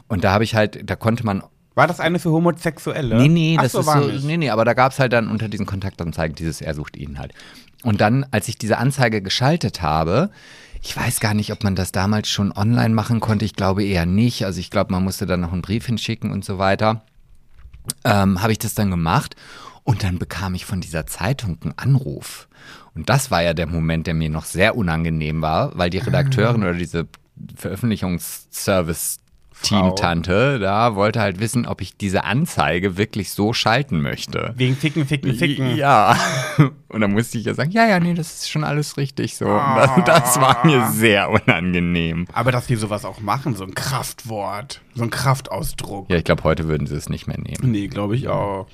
Und da habe ich halt, da konnte man War das eine für Homosexuelle? Nee, nee, Ach das so, ist war so, nicht. nee, nee, aber da gab es halt dann unter diesen Kontaktanzeigen dieses Er sucht ihn halt. Und dann, als ich diese Anzeige geschaltet habe, ich weiß gar nicht, ob man das damals schon online machen konnte. Ich glaube eher nicht. Also ich glaube, man musste dann noch einen Brief hinschicken und so weiter. Ähm, habe ich das dann gemacht und dann bekam ich von dieser Zeitung einen Anruf. Und das war ja der Moment, der mir noch sehr unangenehm war, weil die Redakteurin oder diese Veröffentlichungsservice Teamtante da wollte halt wissen, ob ich diese Anzeige wirklich so schalten möchte. Wegen Ficken, Ficken, Ficken. Ja. <laughs> Und dann musste ich ja sagen, ja, ja, nee, das ist schon alles richtig so. Das, das war mir sehr unangenehm. Aber dass die sowas auch machen, so ein Kraftwort, so ein Kraftausdruck. Ja, ich glaube, heute würden sie es nicht mehr nehmen. Nee, glaube ich auch.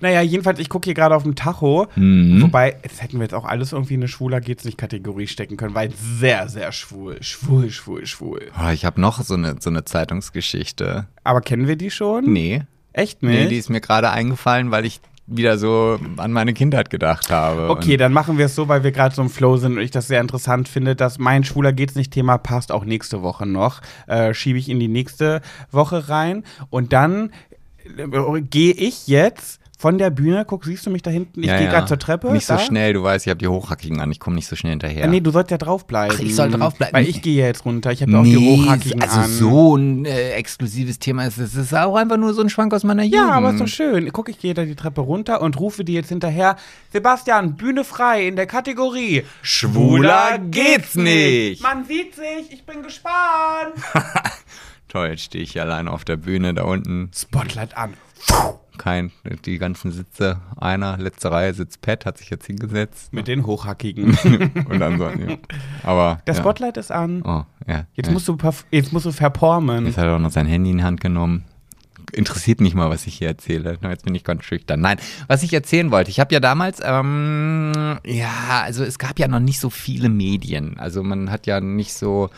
Naja, jedenfalls, ich gucke hier gerade auf dem Tacho. Mhm. Wobei, jetzt hätten wir jetzt auch alles irgendwie in eine schwuler geht's nicht Kategorie stecken können, weil sehr, sehr schwul. Schwul, schwul, schwul. Oh, ich habe noch so eine, so eine Zeitungsgeschichte. Aber kennen wir die schon? Nee. Echt Nee, nicht? die ist mir gerade eingefallen, weil ich wieder so an meine Kindheit gedacht habe. Okay, dann machen wir es so, weil wir gerade so im Flow sind und ich das sehr interessant finde, dass mein schwuler geht's nicht Thema passt auch nächste Woche noch. Äh, Schiebe ich in die nächste Woche rein und dann äh, gehe ich jetzt von der Bühne, guck, siehst du mich da hinten? Ich Ja, gehe ja. gerade zur Treppe. Nicht so da. schnell, du weißt, ich habe die Hochhackigen an, ich komme nicht so schnell hinterher. Äh, nee, du sollst ja draufbleiben. Ach, ich soll draufbleiben. Weil ich gehe ja jetzt runter. Ich habe ja auch die Hochhackigen also an. so ein äh, exklusives Thema ist es. Es ist auch einfach nur so ein Schwank aus meiner Jugend. Ja, aber ist doch schön. Guck, ich gehe da die Treppe runter und rufe dir jetzt hinterher. Sebastian, Bühne frei in der Kategorie Schwuler geht's nicht. Man sieht sich, ich bin gespannt. <laughs> Toll, jetzt stehe ich hier alleine auf der Bühne, da unten Spotlight an. Kein, die ganzen Sitze, einer, letzte Reihe sitzt Pat, hat sich jetzt hingesetzt. Mit den Hochhackigen. <laughs> Und dann so, ja. aber Der ja. Spotlight ist an. Oh, ja. Jetzt, musst du jetzt musst du performen. Jetzt hat er auch noch sein Handy in die Hand genommen. Interessiert mich mal, was ich hier erzähle. Jetzt bin ich ganz schüchtern. Nein, was ich erzählen wollte. Ich habe ja damals, ähm, ja, also es gab ja noch nicht so viele Medien. Also man hat ja nicht so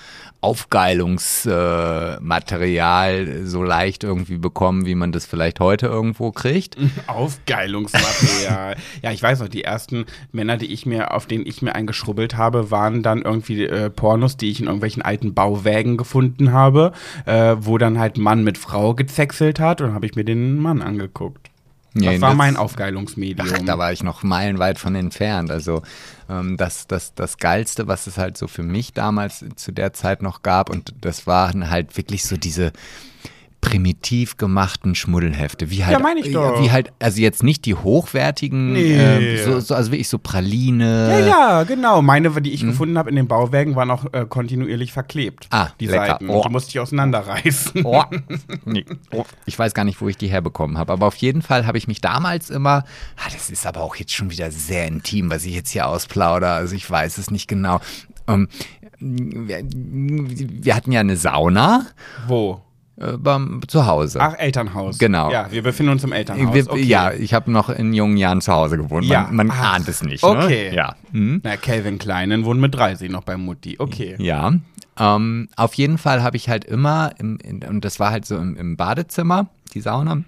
Aufgeilungsmaterial äh, so leicht irgendwie bekommen, wie man das vielleicht heute irgendwo kriegt. <laughs> Aufgeilungsmaterial. ja, ich weiß noch, die ersten Männer, die ich mir, auf denen ich mir eingeschrubbelt habe, waren dann irgendwie äh, Pornos, die ich in irgendwelchen alten Bauwägen gefunden habe, äh, wo dann halt Mann mit Frau gezexelt hat und habe ich mir den Mann angeguckt. Das Nee, war das- mein Aufgeilungsmedium. Ach, da war ich noch meilenweit von entfernt. Also ähm, das, das, das Geilste, was es halt so für mich damals zu der Zeit noch gab, und das waren halt wirklich so diese primitiv gemachten Schmuddelhefte. Wie halt, Ja, meine ich doch. Wie halt, also jetzt nicht die hochwertigen, Nee. ähm, so, so, also wirklich so Praline. ja, ja, genau. Meine, die ich gefunden habe in den Bauwägen, waren auch äh, kontinuierlich verklebt. Ah, die lecker. Seiten. Oh. Die musste ich auseinanderreißen. Oh. <laughs> Nee. Oh. Ich weiß gar nicht, wo ich die herbekommen habe. Aber auf jeden Fall habe ich mich damals immer, ah, das ist aber auch jetzt schon wieder sehr intim, was ich jetzt hier ausplaudere. Also ich weiß es nicht genau. Ähm, wir, wir hatten ja eine Sauna. Wo? Äh, beim, zu Hause. Ach, Elternhaus. Genau. Ja, wir befinden uns im Elternhaus. Wir, okay. Ja, ich habe noch in jungen Jahren zu Hause gewohnt. Ja. Man, man ahnt es nicht. okay. Ne? Ja. Hm? Na, Calvin Kleinen wohnt mit 30 noch bei Mutti. Okay. Ja. Ähm, auf jeden Fall habe ich halt immer, im, in, und das war halt so im, im Badezimmer, die Sauna.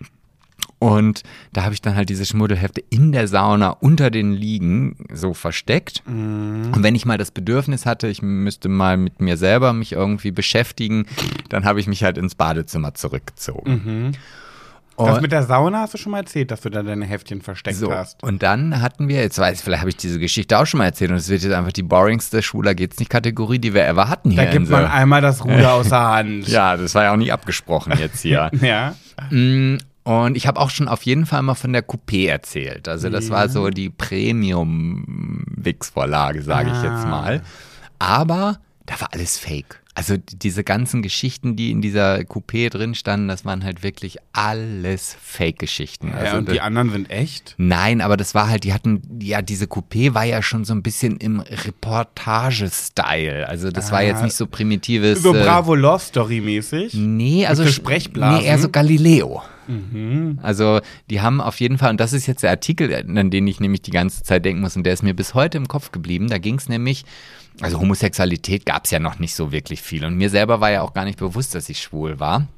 Und da habe ich dann halt diese Schmuddelhefte in der Sauna unter den Liegen so versteckt. Und wenn ich mal das Bedürfnis hatte, ich müsste mal mit mir selber mich irgendwie beschäftigen, dann habe ich mich halt ins Badezimmer zurückgezogen. Das Und- mit der Sauna hast du schon mal erzählt, dass du da deine Heftchen versteckt so, hast. und dann hatten wir, jetzt weiß ich, vielleicht habe ich diese Geschichte auch schon mal erzählt und es wird jetzt einfach die boringste Schwuler geht's nicht Kategorie, die wir ever hatten hier Da gibt man einmal das Ruder <laughs> aus der Hand. Ja, das war ja auch nicht abgesprochen jetzt hier. <laughs> Ja. Und ich habe auch schon auf jeden Fall mal von der Coupé erzählt. Also das war so die Premium-Wix-Vorlage, sage ich jetzt Ah. mal. Aber da war alles fake. Also die- diese ganzen Geschichten, die in dieser Coupé drin standen, das waren halt wirklich alles Fake-Geschichten. Also ja und die anderen sind echt? Nein, aber das war halt, die hatten, ja, diese Coupé war ja schon so ein bisschen im Reportage-Style. Also das war Ah. jetzt nicht so primitives. So äh, Bravo Love Story mäßig? Nee, also so sch- Sprechblasen? Nee, eher so Galileo. Mhm. Also die haben auf jeden Fall, und das ist jetzt der Artikel, an den ich nämlich die ganze Zeit denken muss, und der ist mir bis heute im Kopf geblieben. Da ging es nämlich, also Homosexualität gab es ja noch nicht so wirklich viel. Und mir selber war ja auch gar nicht bewusst, dass ich schwul war.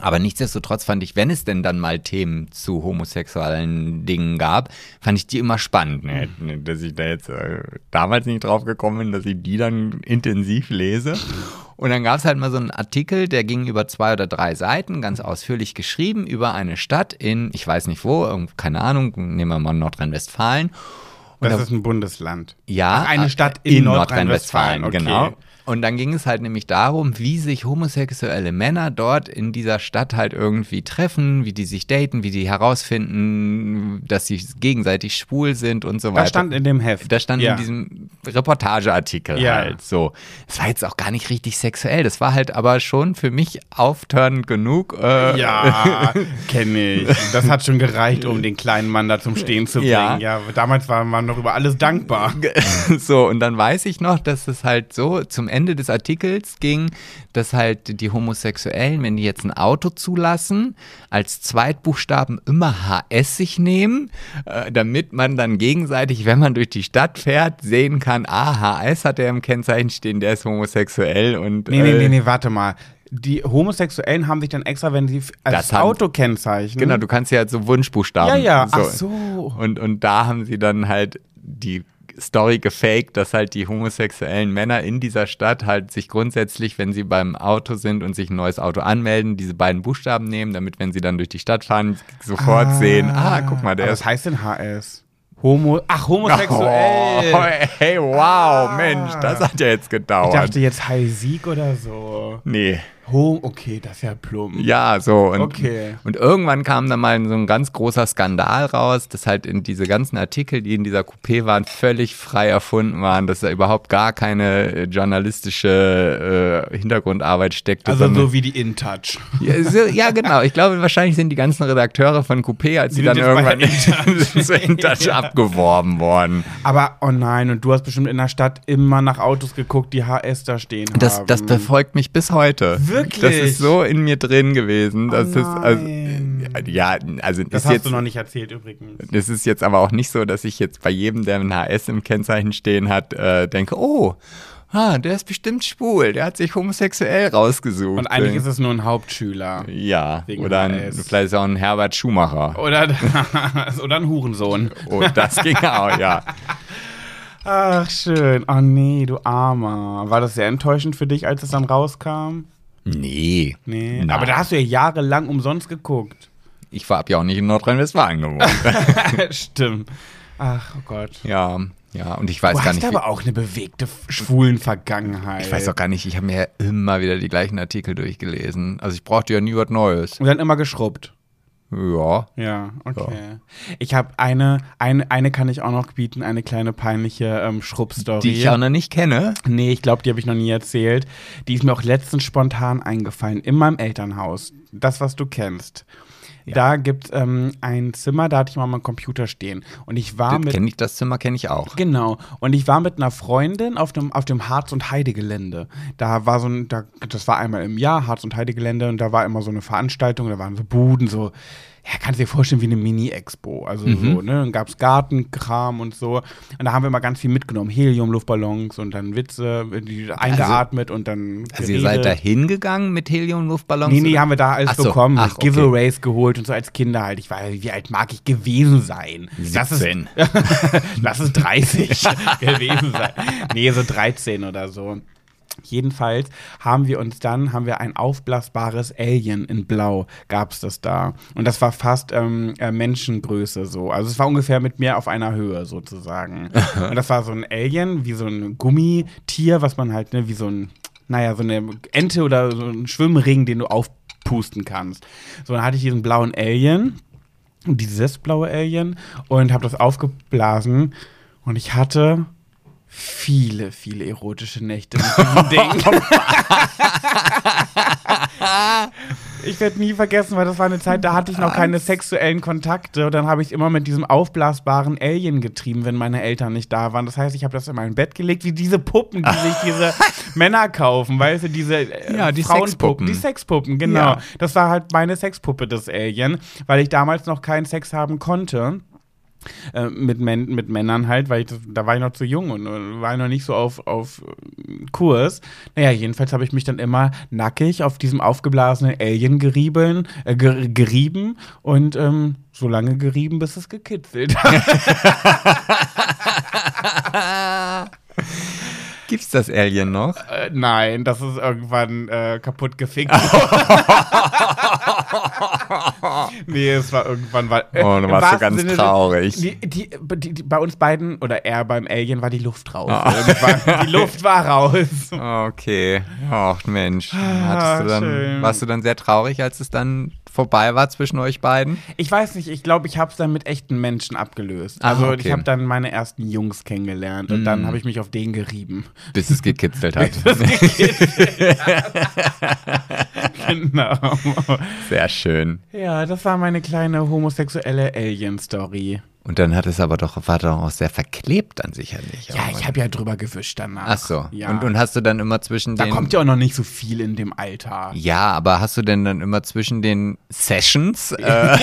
Aber nichtsdestotrotz fand ich, wenn es denn dann mal Themen zu homosexuellen Dingen gab, fand ich die immer spannend. Ne? Dass ich da jetzt äh, damals nicht drauf gekommen bin, dass ich die dann intensiv lese. Und dann gab es halt mal so einen Artikel, der ging über zwei oder drei Seiten, ganz ausführlich geschrieben, über eine Stadt in, ich weiß nicht wo, keine Ahnung, nehmen wir mal Nordrhein-Westfalen. Und Das da- ist ein Bundesland. ja, Ach, eine äh, Stadt in, Nordrhein-Westfalen. Nordrhein-Westfalen, okay. genau. Und dann ging es halt nämlich darum, wie sich homosexuelle Männer dort in dieser Stadt halt irgendwie treffen, wie die sich daten, wie die herausfinden, dass sie gegenseitig schwul sind und so weiter. Das stand in dem Heft. Das stand ja. in diesem Reportageartikel Ja. halt so. Es war jetzt auch gar nicht richtig sexuell, das war halt aber schon für mich auftörnend genug. Äh, Ja, <laughs> kenne ich. Das hat schon gereicht, um den kleinen Mann da zum Stehen zu bringen. Ja. Ja, damals war man noch über alles dankbar. <laughs> So, und dann weiß ich noch, dass es halt so zum Ende des Artikels ging, dass halt die Homosexuellen, wenn die jetzt ein Auto zulassen, als Zweitbuchstaben immer HS sich nehmen, äh, damit man dann gegenseitig, wenn man durch die Stadt fährt, sehen kann, ah, HS hat er im Kennzeichen stehen, der ist homosexuell und Nee, nee, äh, nee, nee, warte mal. Die Homosexuellen haben sich dann extra, wenn sie als Das haben- Auto kennzeichnen. Genau, du kannst ja halt so Wunschbuchstaben. Ja, ja, so. ach so. Und, und da haben sie dann halt die Story gefaked, dass halt die homosexuellen Männer in dieser Stadt halt sich grundsätzlich, wenn sie beim Auto sind und sich ein neues Auto anmelden, diese beiden Buchstaben nehmen, damit, wenn sie dann durch die Stadt fahren, sofort sehen, ah, guck mal, der ist was heißt denn HS? Homo, ach, Oh, homosexuell. hey, wow, Mensch, das hat ja jetzt Ich gedauert. dachte jetzt High Sieg oder so. nee. Hom okay, das ist ja plump. Ja, so. Und, Okay. und irgendwann kam dann mal so ein ganz großer Skandal raus, dass halt in diese ganzen Artikel, die in dieser Coupé waren, völlig frei erfunden waren, dass da überhaupt gar keine äh, journalistische äh, Hintergrundarbeit steckte. Also so wie die InTouch. ja, so, ja, genau. Ich glaube, wahrscheinlich sind die ganzen Redakteure von Coupé, als sie dann irgendwann InTouch <laughs> <laughs> abgeworben worden. Aber, oh nein, und du hast bestimmt in der Stadt immer nach Autos geguckt, die HS da stehen Das, haben. das verfolgt mich bis heute. Wirklich? Das ist so in mir drin gewesen. Das Oh ist, also, ja, also Das ist hast jetzt, du noch nicht erzählt übrigens. Das ist jetzt aber auch nicht so, dass ich jetzt bei jedem, der ein HS im Kennzeichen stehen hat, äh, denke, oh, ah, der ist bestimmt schwul, der hat sich homosexuell rausgesucht. Und eigentlich ist es nur ein Hauptschüler. ja, oder ein, vielleicht ist auch ein Herbert Schumacher. Oder, <laughs> oder ein Hurensohn. Oh, das ging auch, ja. Ach, schön. Oh nee, du Armer. War das sehr enttäuschend für dich, als es dann rauskam? Nee. Nee. Nein. Aber da hast du ja jahrelang umsonst geguckt. Ich habe ja auch nicht in Nordrhein-Westfalen gewohnt. <laughs> Stimmt. Ach oh Gott. ja, ja, und ich weiß Du gar hast nicht. wie- aber auch eine bewegte schwulen Vergangenheit. ich weiß auch gar nicht, ich habe mir ja immer wieder die gleichen Artikel durchgelesen. Also ich brauchte ja nie was Neues. Und dann immer geschrubbt. Ja. Ja, okay. Ich habe eine, eine, eine kann ich auch noch bieten, eine kleine peinliche ähm, Schrubbstory. Die ich auch noch nicht kenne. Nee, ich glaube, die habe ich noch nie erzählt. Die ist mir auch letztens spontan eingefallen, in meinem Elternhaus. Das, was du kennst. Da gibt es ähm, ein Zimmer, da hatte ich mal meinen Computer stehen. Und ich war mit. Kenn ich, das Zimmer kenne ich auch. Genau. Und ich war mit einer Freundin auf dem, auf dem Harz- und Heidegelände. Da war so ein, da, das war einmal im Jahr, Harz- und Heidegelände, und da war immer so eine Veranstaltung, da waren so Buden, so, ja, kannst dir vorstellen, wie eine Mini-Expo. Also so, ne? Dann gab es Gartenkram und so. Und da haben wir mal ganz viel mitgenommen. Helium, Luftballons und dann Witze, die eingeatmet und dann. Also ihr seid da geredet. hingegangen mit Helium-Luftballons? Nee, nee, oder? haben wir da alles so, bekommen. ach, okay. Giveaways geholt und so als Kinder halt. Ich war, wie alt mag ich gewesen sein? Lass es, 17. lass es 30 gewesen sein. Nee, so 13 oder so. Jedenfalls haben wir uns dann, haben wir ein aufblasbares Alien in Blau, gab es das da. Und das war fast ähm, äh, Menschengröße so. Also es war ungefähr mit mir auf einer Höhe sozusagen. <laughs> Und das war so ein Alien, wie so ein Gummitier, was man halt, ne, wie so ein, naja, so eine Ente oder so ein Schwimmring, den du aufpusten kannst. So, dann hatte ich diesen blauen Alien, dieses blaue Alien, und habe das aufgeblasen. Und ich hatte viele, viele erotische Nächte mit diesem <laughs> Ding. ich werde nie vergessen, weil das war eine Zeit, da hatte ich noch keine sexuellen Kontakte. Und dann habe ich immer mit diesem aufblasbaren Alien getrieben, wenn meine Eltern nicht da waren. Das heißt, ich habe das in mein Bett gelegt, wie diese Puppen, die sich diese <laughs> Männer kaufen, weißt du, diese äh, Ja, die Frauenpuppen. Sexpuppen. Die Sexpuppen, genau. Ja. Das war halt meine Sexpuppe, das Alien, weil ich damals noch keinen Sex haben konnte. Äh, mit, Män mit Männern halt, weil ich da war ich noch zu jung und war ich noch nicht so auf, auf äh, Kurs. Naja, jedenfalls habe ich mich dann immer nackig auf diesem aufgeblasenen Alien gerieben, äh, ger gerieben und ähm, so lange gerieben, bis es gekitzelt hat. <laughs> Gibt's das Alien noch? äh, nein, das ist irgendwann äh, kaputt gefickt. <laughs> <laughs> <laughs> nee, es war irgendwann. Weil, Oh, du im warst so wahrsten ganz Sinne traurig. Die, die, die, bei uns beiden, oder er beim Alien, war die Luft raus. Ah. Irgendwann. Die Luft war raus. Okay. Ach Mensch. Ah, Hattest du dann, schön. warst du dann sehr traurig, als es dann vorbei war zwischen euch beiden? Ich weiß nicht, ich glaube, ich habe es dann mit echten Menschen abgelöst. Ah, Also okay. ich habe dann meine ersten Jungs kennengelernt und dann habe ich mich auf den gerieben. Bis es gekitzelt hat. <laughs> <laughs> genau. Sehr schön. Ja, das war meine kleine homosexuelle Alien-Story. Und dann hat es aber doch, war doch auch sehr verklebt dann sicherlich. Ja, ich habe ja drüber gewischt danach. Ach so. Ja. Und, und hast du dann immer zwischen da den. kommt ja auch noch nicht so viel in dem Alter. ja, aber hast du denn dann immer zwischen den Sessions <laughs> äh,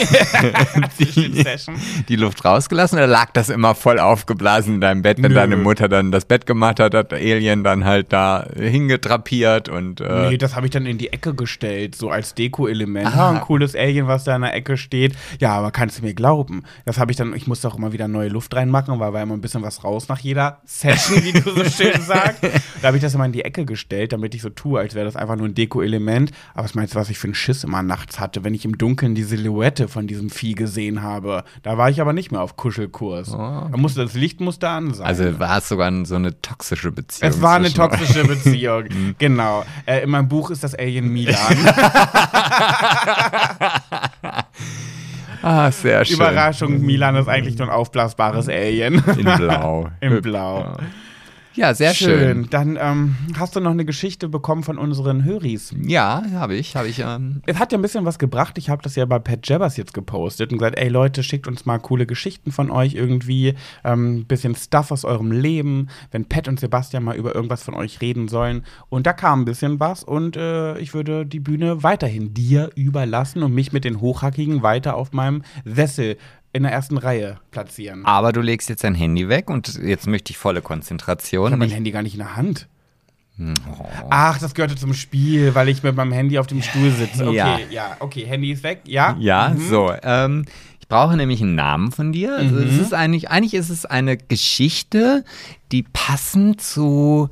<laughs> die, Session. die Luft rausgelassen oder lag das immer voll aufgeblasen in deinem Bett, wenn Nö. deine Mutter dann das Bett gemacht hat, hat der Alien dann halt da hingetrapiert und äh, Nee, das habe ich dann in die Ecke gestellt, so als Deko-Element. Ah. Ah, ein cooles Alien, was da in der Ecke steht. Ja, aber kannst du mir glauben? Das habe ich dann, ich musste auch immer wieder neue Luft reinmachen, weil war immer ein bisschen was raus nach jeder Session, wie du so schön <laughs> sagst. Da habe ich das immer in die Ecke gestellt, damit ich so tue, als wäre das einfach nur ein Deko-Element. Aber was meinst du, was ich für einen Schiss immer nachts hatte, wenn ich im Dunkeln die Silhouette von diesem Vieh gesehen habe? Da war ich aber nicht mehr auf Kuschelkurs. Da musste, das Licht musste an sein. Oh. also war es sogar so eine toxische Beziehung. Es war eine toxische <laughs> Beziehung. genau. Äh, in meinem Buch ist das Alien Milan. <laughs> Ah, sehr schön. Überraschung, Milan ist eigentlich nur ein aufblasbares Alien. In Blau. <laughs> In Blau. Ja, sehr schön. Dann ähm, hast du noch eine Geschichte bekommen von unseren Höris. Ja, habe ich, habe ich. Ähm, Es hat ja ein bisschen was gebracht. Ich habe das ja bei Pat Jabbers jetzt gepostet und gesagt, ey Leute, schickt uns mal coole Geschichten von euch irgendwie, ähm, bisschen Stuff aus eurem Leben, wenn Pat und Sebastian mal über irgendwas von euch reden sollen. Und da kam ein bisschen was und äh, ich würde die Bühne weiterhin dir überlassen und mich mit den Hochhackigen weiter auf meinem Sessel in der ersten Reihe platzieren. aber du legst jetzt dein Handy weg und jetzt möchte ich volle ich Konzentration. habe mein Ich- Handy gar nicht in der Hand. Oh. Ach, das gehörte zum Spiel, weil ich mit meinem Handy auf dem Stuhl sitze. Okay, Ja. ja, okay, Handy ist weg, ja? Ja, Mhm. so. Ähm, ich brauche nämlich einen Namen von dir. Also es Mhm. ist eigentlich, eigentlich ist es eine Geschichte, die passend zu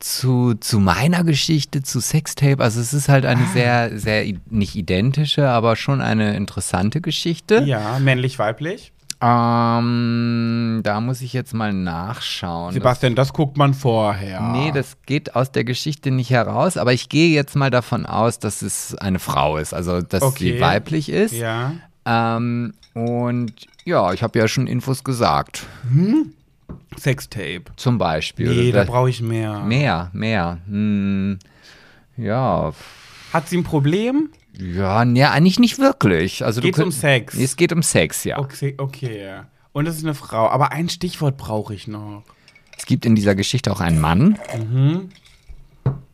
zu, zu meiner Geschichte, zu Sextape. Also es ist halt eine Ah. sehr, sehr, nicht identische, aber schon eine interessante Geschichte. Ja, männlich, weiblich. Ähm, da muss ich jetzt mal nachschauen. Sebastian, das guckt man vorher. Das, nee, das geht aus der Geschichte nicht heraus, aber ich gehe jetzt mal davon aus, dass es eine Frau ist, also dass Okay. sie weiblich ist. Ja. Ähm, und ja, ich habe ja schon Infos gesagt. Sextape. Zum Beispiel. Nee, da brauche ich mehr. mehr, mehr. Hm, ja, Hat sie ein Problem? Ja, nee, eigentlich nicht wirklich. Also Geht's du um Sex? Es geht um Sex, ja. Okay, okay. Und es ist eine Frau. Aber ein Stichwort brauche ich noch. Es gibt in dieser Geschichte auch einen Mann.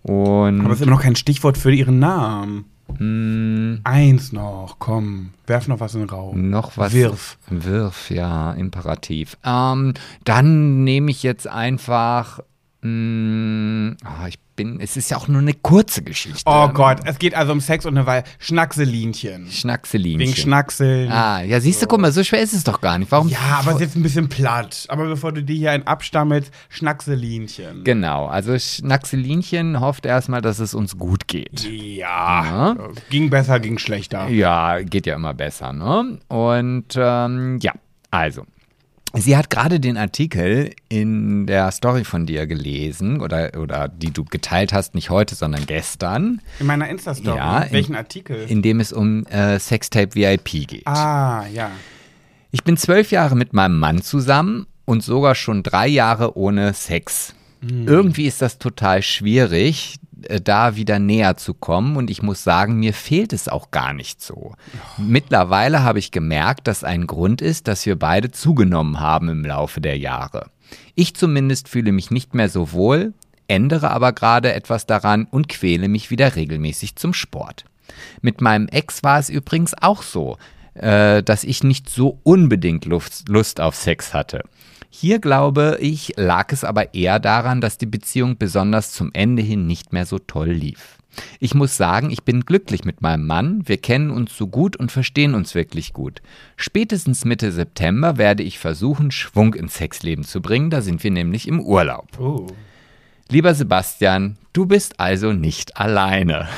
Und Aber es ist immer noch kein Stichwort für ihren Namen. Mh, Eins noch, komm. Werf noch was in den Raum. noch was. Wirf. Wirf, ja, Imperativ. Ähm, dann nehme ich jetzt einfach. Mh, ah, ich bin. Es ist ja auch nur eine kurze Geschichte. Oh Gott, es geht also um Sex und eine Weile. Schnackselinchen. Schnackselinchen. Wegen Schnackseln. Ah, ja, siehst du, guck mal, so schwer ist es doch gar nicht. Warum? Ja, aber es ist jetzt ein bisschen platt. Aber bevor du dir hier einen abstammelst, Schnackselinchen. Genau, also Schnackselinchen hofft erstmal, dass es uns gut geht. Ja. Ging besser, ging schlechter. Ja, geht ja immer besser, ne? Und ähm, ja, also. Sie hat gerade den Artikel in der Story von dir gelesen oder, oder die du geteilt hast, nicht heute, sondern gestern, In meiner Insta-Story. Ja, in- Welchen Artikel? in dem es um äh, Sextape VIP geht. ah, ja. Ich bin zwölf Jahre mit meinem Mann zusammen und sogar schon drei Jahre ohne Sex. Irgendwie ist das total schwierig, da wieder näher zu kommen und ich muss sagen, mir fehlt es auch gar nicht so. Mittlerweile habe ich gemerkt, dass ein Grund ist, dass wir beide zugenommen haben im Laufe der Jahre. Ich zumindest fühle mich nicht mehr so wohl, ändere aber gerade etwas daran und quäle mich wieder regelmäßig zum Sport. Mit meinem Ex war es übrigens auch so, äh, dass ich nicht so unbedingt Lust, Lust auf Sex hatte. Hier glaube ich, lag es aber eher daran, dass die Beziehung besonders zum Ende hin nicht mehr so toll lief. Ich muss sagen, ich bin glücklich mit meinem Mann, wir kennen uns so gut und verstehen uns wirklich gut. Spätestens Mitte September werde ich versuchen, Schwung ins Sexleben zu bringen, da sind wir nämlich im Urlaub. Oh. Lieber Sebastian, du bist also nicht alleine.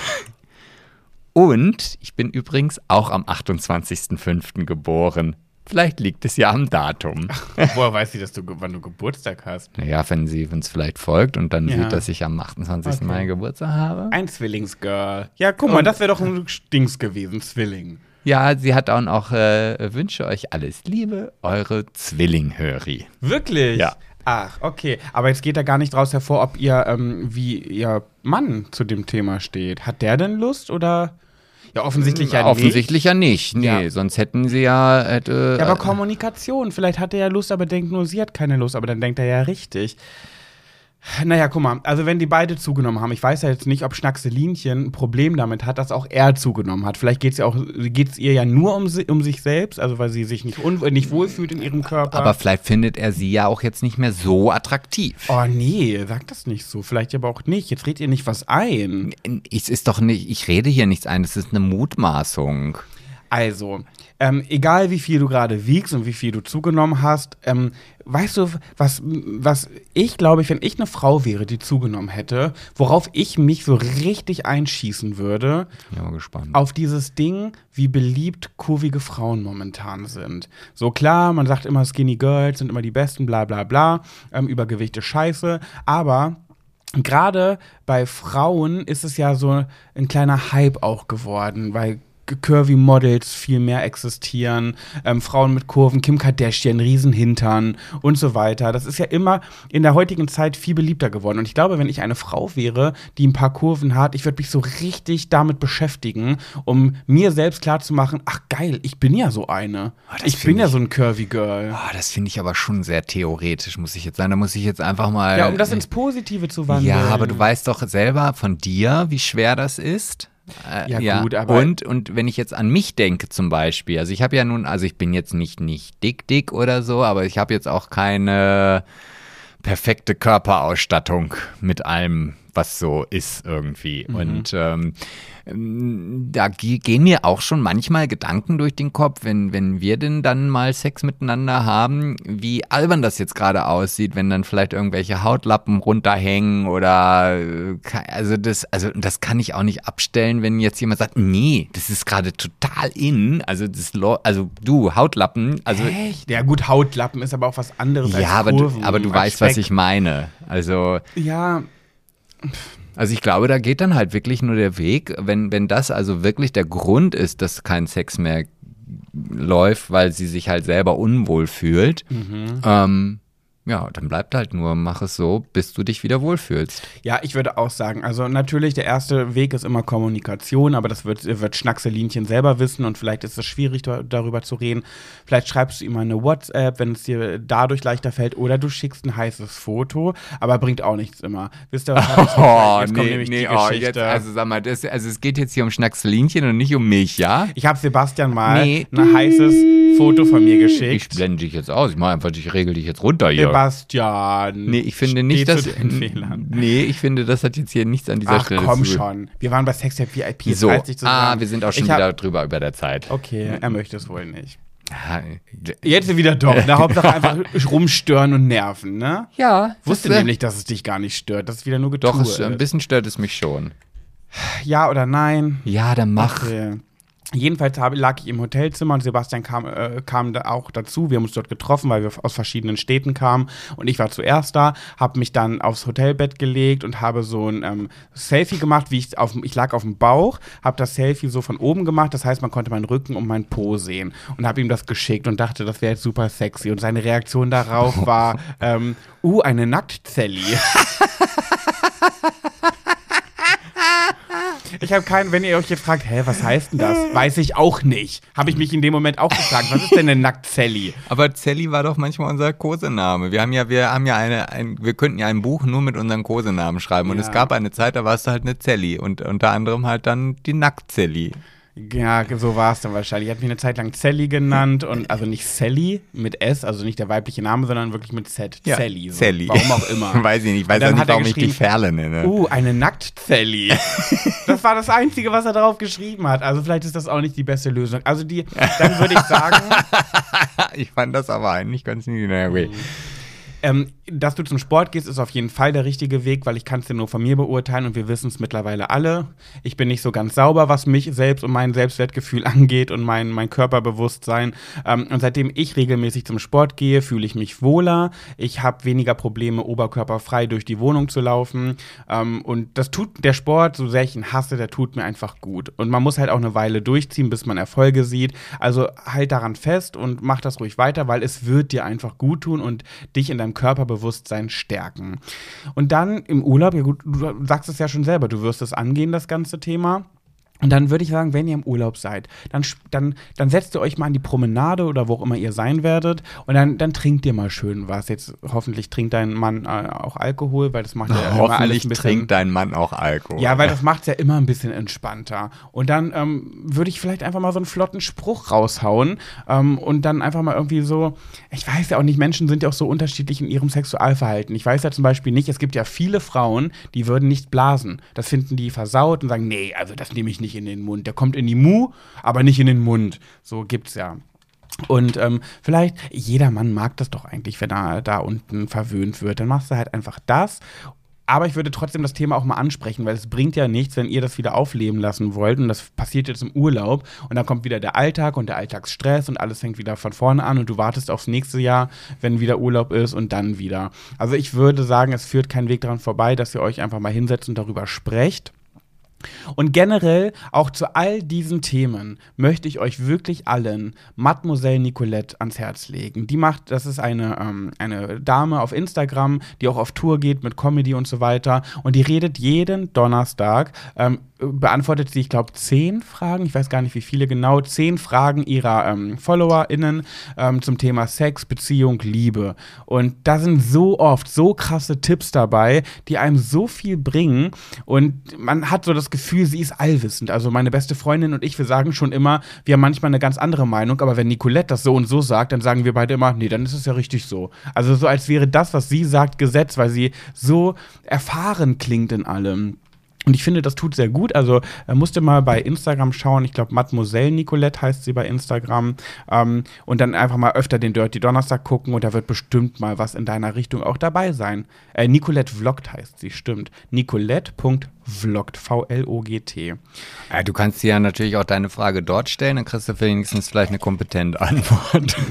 Und ich bin übrigens auch am 28.05. geboren. Vielleicht liegt es ja am Datum. Woher weiß sie, dass du, wann du Geburtstag hast? Naja, wenn sie uns vielleicht folgt und dann Ja. sieht, dass ich am 28. Okay. Mai Geburtstag habe. Ein Zwillingsgirl. Ja, guck mal, das wäre doch ein Dings gewesen, Zwilling. Ja, sie hat auch noch äh, Wünsche euch alles Liebe, eure Zwillinghöri. Wirklich? Ja. Ach, okay. Aber jetzt geht da gar nicht draus hervor, ob ihr, ähm, wie ihr Mann zu dem Thema steht. Hat der denn Lust oder? Ja, offensichtlich ja Offensichtlich ja nicht. Nee, Ja. sonst hätten sie ja. Hätte, nicht. Ja, aber Kommunikation. Vielleicht hat er ja Lust, aber denkt nur, sie hat keine Lust. Aber dann denkt er ja richtig. Naja, guck mal, also wenn die beide zugenommen haben, ich weiß ja jetzt nicht, ob Schnackselinchen ein Problem damit hat, dass auch er zugenommen hat. Vielleicht geht es ja auch, geht's ihr ja nur um, si um sich selbst, also weil sie sich nicht, un nicht wohlfühlt in ihrem Körper. aber vielleicht findet er sie ja auch jetzt nicht mehr so attraktiv. Oh nee, sag das nicht so. Vielleicht aber auch nicht. Jetzt redet ihr nicht was ein. Es ist doch nicht, ich rede hier nichts ein, es ist eine Mutmaßung. Also, ähm, egal wie viel du gerade wiegst und wie viel du zugenommen hast, ähm, weißt du, was, was ich glaube, ich, wenn ich eine Frau wäre, die zugenommen hätte, worauf ich mich so richtig einschießen würde, Ich bin mal gespannt. auf dieses Ding, wie beliebt kurvige Frauen momentan sind. So klar, man sagt immer, Skinny Girls sind immer die Besten, bla bla bla, ähm, Übergewicht ist scheiße, aber gerade bei Frauen ist es ja so ein kleiner Hype auch geworden, weil Curvy Models viel mehr existieren, ähm, Frauen mit Kurven, Kim Kardashian, Riesenhintern und so weiter. Das ist ja immer in der heutigen Zeit viel beliebter geworden. Und ich glaube, wenn ich eine Frau wäre, die ein paar Kurven hat, ich würde mich so richtig damit beschäftigen, um mir selbst klarzumachen, ach geil, ich bin ja so eine. Das ich bin find ja ich- so ein Curvy Girl. Ah, das finde ich aber schon sehr theoretisch, muss ich jetzt sagen. Da muss ich jetzt einfach mal. Ja, um das ins Positive zu wandeln. Ja, aber du weißt doch selber von dir, wie schwer das ist. Äh, Ja, gut, aber- Und, und wenn ich jetzt an mich denke zum Beispiel, also ich habe ja nun, also ich bin jetzt nicht, nicht dick, dick oder so, aber ich habe jetzt auch keine perfekte Körperausstattung mit allem, was so ist irgendwie. Mhm. Und ähm, ähm, da ge- gehen mir auch schon manchmal Gedanken durch den Kopf, wenn, wenn wir denn dann mal Sex miteinander haben, wie albern das jetzt gerade aussieht, wenn dann vielleicht irgendwelche Hautlappen runterhängen oder äh, also das, also das kann ich auch nicht abstellen, wenn jetzt jemand sagt, nee, das ist gerade total in, also das also du, Hautlappen, also Echt? Ja, gut, Hautlappen ist aber auch was anderes als ja, aber du, Kurven. aber du weißt, was Speck. ich meine. Also Ja, also ich glaube, da geht dann halt wirklich nur der Weg, wenn, wenn das also wirklich der Grund ist, dass kein Sex mehr läuft, weil sie sich halt selber unwohl fühlt, Mhm. ähm, Ja, dann bleibt halt nur, mach es so, bis du dich wieder wohlfühlst. Ja, ich würde auch sagen, also natürlich, der erste Weg ist immer Kommunikation, aber das wird, wird Schnackselinchen selber wissen und vielleicht ist es schwierig, darüber zu reden. Vielleicht schreibst du ihm eine WhatsApp, wenn es dir dadurch leichter fällt, oder du schickst ein heißes Foto, aber bringt auch nichts immer. Wisst ihr, was ich <laughs> oh, jetzt kommt nämlich nee, die oh, Geschichte. Jetzt, also sag mal, das, also es geht jetzt hier um Schnackselinchen und nicht um mich, ja? Ich habe Sebastian mal nee. ein heißes Foto von mir geschickt. Ich blende dich jetzt aus, ich mache einfach, ich regel dich jetzt runter hier. Sebastian. Nee, ich finde nicht, dass. Nee, ich finde, das hat jetzt hier nichts an dieser Ach, Stelle komm zu schon. Wir waren bei Sextape VIP. So. Ah, wir sind auch schon ich wieder drüber über der Zeit. Okay, er möchte es wohl nicht. Jetzt wieder doch. Na, <laughs> Hauptsache einfach rumstören und nerven, ne? Ja. Wusste nämlich, dass es dich gar nicht stört. Das ist wieder nur Getue. Doch, es, ein bisschen stört es mich schon. Ja oder nein? Ja, dann mach. Okay. Jedenfalls hab, lag ich im Hotelzimmer und Sebastian kam, äh, kam da auch dazu. Wir haben uns dort getroffen, weil wir aus verschiedenen Städten kamen. Und ich war zuerst da, habe mich dann aufs Hotelbett gelegt und habe so ein ähm, Selfie gemacht, wie ich auf ich lag auf dem Bauch, habe das Selfie so von oben gemacht. Das heißt, man konnte meinen Rücken und meinen Po sehen. Und habe ihm das geschickt und dachte, das wäre jetzt super sexy. Und seine Reaktion darauf war, <laughs> ähm, uh, eine Nacktzelli. <laughs> Ich habe keinen, wenn ihr euch jetzt fragt, hä, was heißt denn das? Weiß ich auch nicht. Habe ich mich in dem Moment auch gefragt, was ist denn eine Nackt-Zelli? Aber Zelli war doch manchmal unser Kosename. Wir haben ja, wir haben ja eine, ein, wir könnten ja ein Buch nur mit unseren Kosenamen schreiben. Und ja. es gab eine Zeit, da warst du halt eine Zelli. Und unter anderem halt dann die Nackt-Zelli. Ja, so war es dann wahrscheinlich. Ich hat mich eine Zeit lang Sally genannt und also nicht Sally mit S, also nicht der weibliche Name, sondern wirklich mit Z. Ja, Sally. So. Sally. Warum auch immer. <laughs> weiß ich nicht, ich weiß auch nicht, warum ich die Ferle nenne. Uh, eine Nackt-Sally. <laughs> das war das Einzige, was er darauf geschrieben hat. Also vielleicht ist das auch nicht die beste Lösung. Also die, dann würde ich sagen. <laughs> ich fand das aber eigentlich ganz nie. Naja, okay. Ähm, dass du zum Sport gehst, ist auf jeden Fall der richtige Weg, weil ich kann es dir nur von mir beurteilen und wir wissen es mittlerweile alle. Ich bin nicht so ganz sauber, was mich selbst und mein Selbstwertgefühl <laughs> angeht und mein, mein Körperbewusstsein. Ähm, und seitdem ich regelmäßig zum Sport gehe, fühle ich mich wohler. Ich habe weniger Probleme, oberkörperfrei durch die Wohnung zu laufen. Ähm, und das tut der Sport, so sehr ich ihn hasse, der tut mir einfach gut. Und man muss halt auch eine Weile durchziehen, bis man Erfolge sieht. Also halt daran fest und mach das ruhig weiter, weil es wird dir einfach gut tun und dich in deinem Körper Selbstbewusstsein stärken. Und dann im Urlaub, ja gut, du sagst es ja schon selber, du wirst es angehen, das ganze Thema. Und dann würde ich sagen, wenn ihr im Urlaub seid, dann, dann, dann setzt ihr euch mal an die Promenade oder wo auch immer ihr sein werdet und dann, dann trinkt ihr mal schön was. Jetzt hoffentlich trinkt dein Mann äh, auch Alkohol, weil das macht ja hoffentlich immer alles ein bisschen, trinkt dein Mann auch Alkohol. Ja, weil das macht es ja immer ein bisschen entspannter. Und dann ähm, würde ich vielleicht einfach mal so einen flotten Spruch raushauen ähm, und dann einfach mal irgendwie so, ich weiß ja auch nicht, Menschen sind ja auch so unterschiedlich in ihrem Sexualverhalten. Ich weiß ja zum Beispiel nicht, es gibt ja viele Frauen, die würden nicht blasen. Das finden die versaut und sagen, nee, also das nehme ich nicht nicht in den Mund. Der kommt in die Mu, aber nicht in den Mund. So gibt's ja. Und ähm, vielleicht, jeder Mann mag das doch eigentlich, wenn er da unten verwöhnt wird. Dann machst du halt einfach das aber ich würde trotzdem das Thema auch mal ansprechen, weil es bringt ja nichts, wenn ihr das wieder aufleben lassen wollt. Und das passiert jetzt im Urlaub. Und dann kommt wieder der Alltag und der Alltagsstress und alles fängt wieder von vorne an. Und du wartest aufs nächste Jahr, wenn wieder Urlaub ist und dann wieder. Also ich würde sagen, es führt kein Weg daran vorbei, dass ihr euch einfach mal hinsetzt und darüber sprecht. Und generell auch zu all diesen Themen möchte ich euch wirklich allen Mademoiselle Nicolette ans Herz legen. Die macht, das ist eine, ähm, eine Dame auf Instagram, die auch auf Tour geht mit Comedy und so weiter. Und die redet jeden Donnerstag ähm, beantwortet sie, ich glaube, zehn Fragen, ich weiß gar nicht wie viele genau, zehn Fragen ihrer ähm, FollowerInnen ähm, zum Thema Sex, Beziehung, Liebe. Und da sind so oft so krasse Tipps dabei, die einem so viel bringen. Und man hat so das Gefühl, sie ist allwissend. Also meine beste Freundin und ich, wir sagen schon immer, wir haben manchmal eine ganz andere Meinung, aber wenn Nicolette das so und so sagt, dann sagen wir beide immer, nee, dann ist es ja richtig so. Also so als wäre das, was sie sagt, Gesetz, weil sie so erfahren klingt in allem. Und ich finde, das tut sehr gut. Also äh, musst du mal bei Instagram schauen. Ich glaube, Mademoiselle Nicolette heißt sie bei Instagram. Ähm, und dann einfach mal öfter den Dirty Donnerstag gucken und da wird bestimmt mal was in deiner Richtung auch dabei sein. Äh, Nicolette Vlogt heißt sie, stimmt. Nicolette.vlogt, V-L-O-G-T. Ja, du kannst dir ja natürlich auch deine Frage dort stellen, dann kriegst du wenigstens vielleicht eine kompetente Antwort. <laughs>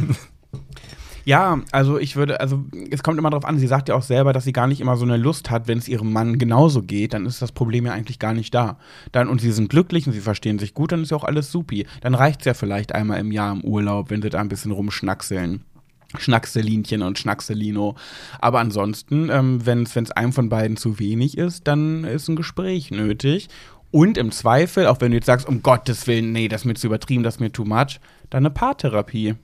Ja, also ich würde, also es kommt immer darauf an, sie sagt ja auch selber, dass sie gar nicht immer so eine Lust hat, wenn es ihrem Mann genauso geht, dann ist das Problem ja eigentlich gar nicht da. Dann, und sie sind glücklich und sie verstehen sich gut, dann ist ja auch alles supi. Dann reicht es ja vielleicht einmal im Jahr im Urlaub, wenn sie da ein bisschen rumschnackseln. Schnackselinchen und Schnackselino. Aber ansonsten, ähm, wenn es einem von beiden zu wenig ist, dann ist ein Gespräch nötig. Und im Zweifel, auch wenn du jetzt sagst, um Gottes Willen, nee, das ist mir zu übertrieben, das ist mir too much, dann eine Paartherapie.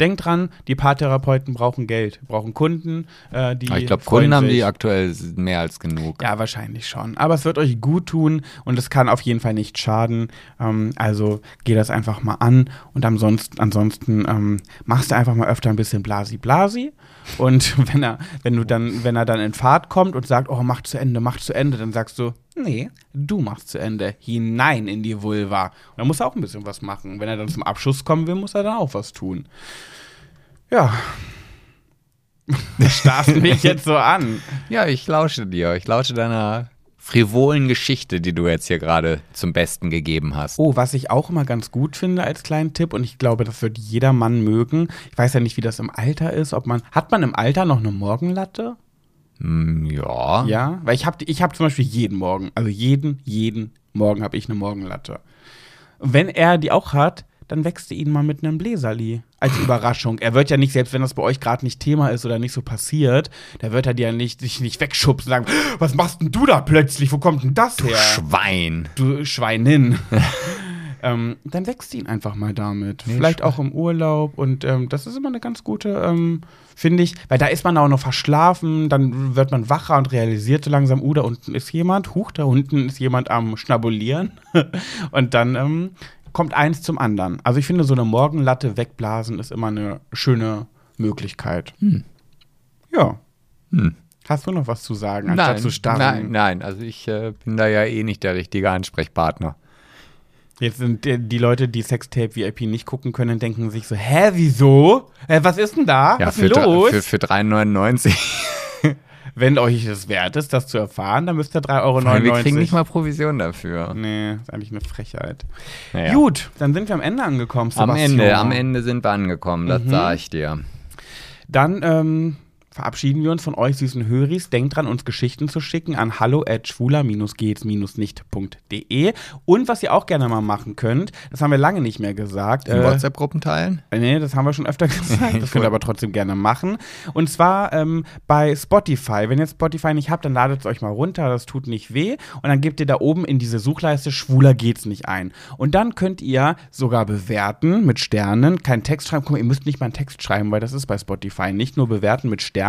Denkt dran, die Paartherapeuten brauchen Geld, brauchen Kunden. Äh, die ich glaube, Kunden haben sich. die aktuell mehr als genug. Ja, wahrscheinlich schon. Aber es wird euch gut tun und es kann auf jeden Fall nicht schaden. Ähm, also geh das einfach mal an und ansonsten, ansonsten ähm, machst du einfach mal öfter ein bisschen Blasi-Blasi. Und <laughs> wenn er, wenn du dann, wenn er dann in Fahrt kommt und sagt, oh, mach zu Ende, mach zu Ende, dann sagst du, nee, du machst zu Ende, hinein in die Vulva. Und dann muss er auch ein bisschen was machen. Wenn er dann zum Abschluss kommen will, muss er dann auch was tun. Ja. <laughs> Starrst mich jetzt so an. Ja, ich lausche dir. Ich lausche deiner frivolen Geschichte, die du jetzt hier gerade zum Besten gegeben hast. Oh, was ich auch immer ganz gut finde als kleinen Tipp und ich glaube, das wird jeder Mann mögen. Ich weiß ja nicht, wie das im Alter ist, ob man hat man im Alter noch eine Morgenlatte? Hm, ja. Ja, weil ich habe ich habe zum Beispiel jeden Morgen, also jeden jeden Morgen habe ich eine Morgenlatte. Wenn er die auch hat, dann wächst du ihn mal mit einem Bläserli als <laughs> Überraschung. Er wird ja nicht, selbst wenn das bei euch gerade nicht Thema ist oder nicht so passiert, da wird er dir ja nicht, sich nicht wegschubsen und sagen, was machst denn du da plötzlich? Wo kommt denn das her? Schwein. du Schweinin. <laughs> ähm, dann wächst ihn einfach mal damit. Vielleicht auch im Urlaub. Und ähm, das ist immer eine ganz gute, ähm, finde ich, weil da ist man auch noch verschlafen, dann wird man wacher und realisiert so langsam, uh, da unten ist jemand, huch, da unten ist jemand am Schnabulieren. <laughs> und dann ähm, kommt eins zum anderen. Also ich finde, so eine Morgenlatte wegblasen ist immer eine schöne Möglichkeit. Ja. Hm. Hast du noch was zu sagen, anstatt zu starren? nein, nein, also ich äh, bin da ja eh nicht der richtige Ansprechpartner. Jetzt sind die, Leute, die Sextape VIP nicht gucken können, denken sich so, hä, wieso? Äh, was ist denn da? Ja, was für, ist denn los? für, für 3,99 <laughs> Wenn euch das wert ist, das zu erfahren, dann müsst ihr 3,99 Euro. Wir kriegen nicht mal Provision dafür. Nee, ist eigentlich eine Frechheit. Naja. Gut, dann sind wir am Ende angekommen, Am Sebastian. Ende, am Ende sind wir angekommen, das Mhm. sag ich dir. Dann ähm, verabschieden wir uns von euch süßen Höris. Denkt dran, uns Geschichten zu schicken an hallo at schwuler-gehts-nicht.de. Und was ihr auch gerne mal machen könnt, das haben wir lange nicht mehr gesagt. In äh, WhatsApp-Gruppen teilen? Nee, das haben wir schon öfter <laughs> gesagt. <laughs> Das könnt ihr aber trotzdem gerne machen. Und zwar ähm, bei Spotify. Wenn ihr Spotify nicht habt, dann ladet es euch mal runter. Das tut nicht weh. Und dann gebt ihr da oben in diese Suchleiste Schwuler geht's nicht ein. Und dann könnt ihr sogar bewerten mit Sternen. Kein Text schreiben. Guck mal, ihr müsst nicht mal einen Text schreiben, weil das ist bei Spotify. Nicht nur bewerten mit Sternen.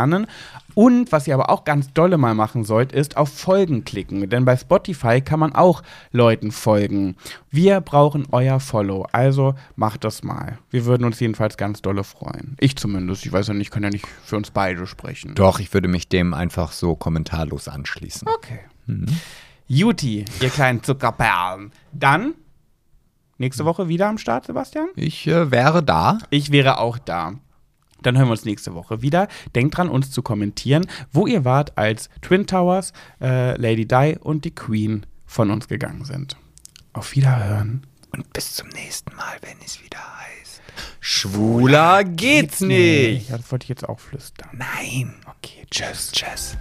Und was ihr aber auch ganz dolle mal machen sollt, ist auf Folgen klicken. Denn bei Spotify kann man auch Leuten folgen. Wir brauchen euer Follow. Also macht das mal. Wir würden uns jedenfalls ganz dolle freuen. Ich zumindest. Ich weiß ja nicht, ich kann ja nicht für uns beide sprechen. Doch, ich würde mich dem einfach so kommentarlos anschließen. Okay. Juti, ihr kleinen Zuckerperlen. Dann nächste Woche wieder am Start, Sebastian? Ich äh, wäre da. Ich wäre auch da. Dann hören wir uns nächste Woche wieder. Denkt dran, uns zu kommentieren, wo ihr wart, als Twin Towers, äh, Lady Di und die Queen von uns gegangen sind. Auf Wiederhören. Und bis zum nächsten Mal, wenn es wieder heißt. Schwuler geht's nicht. Ja, das wollte ich jetzt auch flüstern. Nein. Okay, tschüss. Tschüss.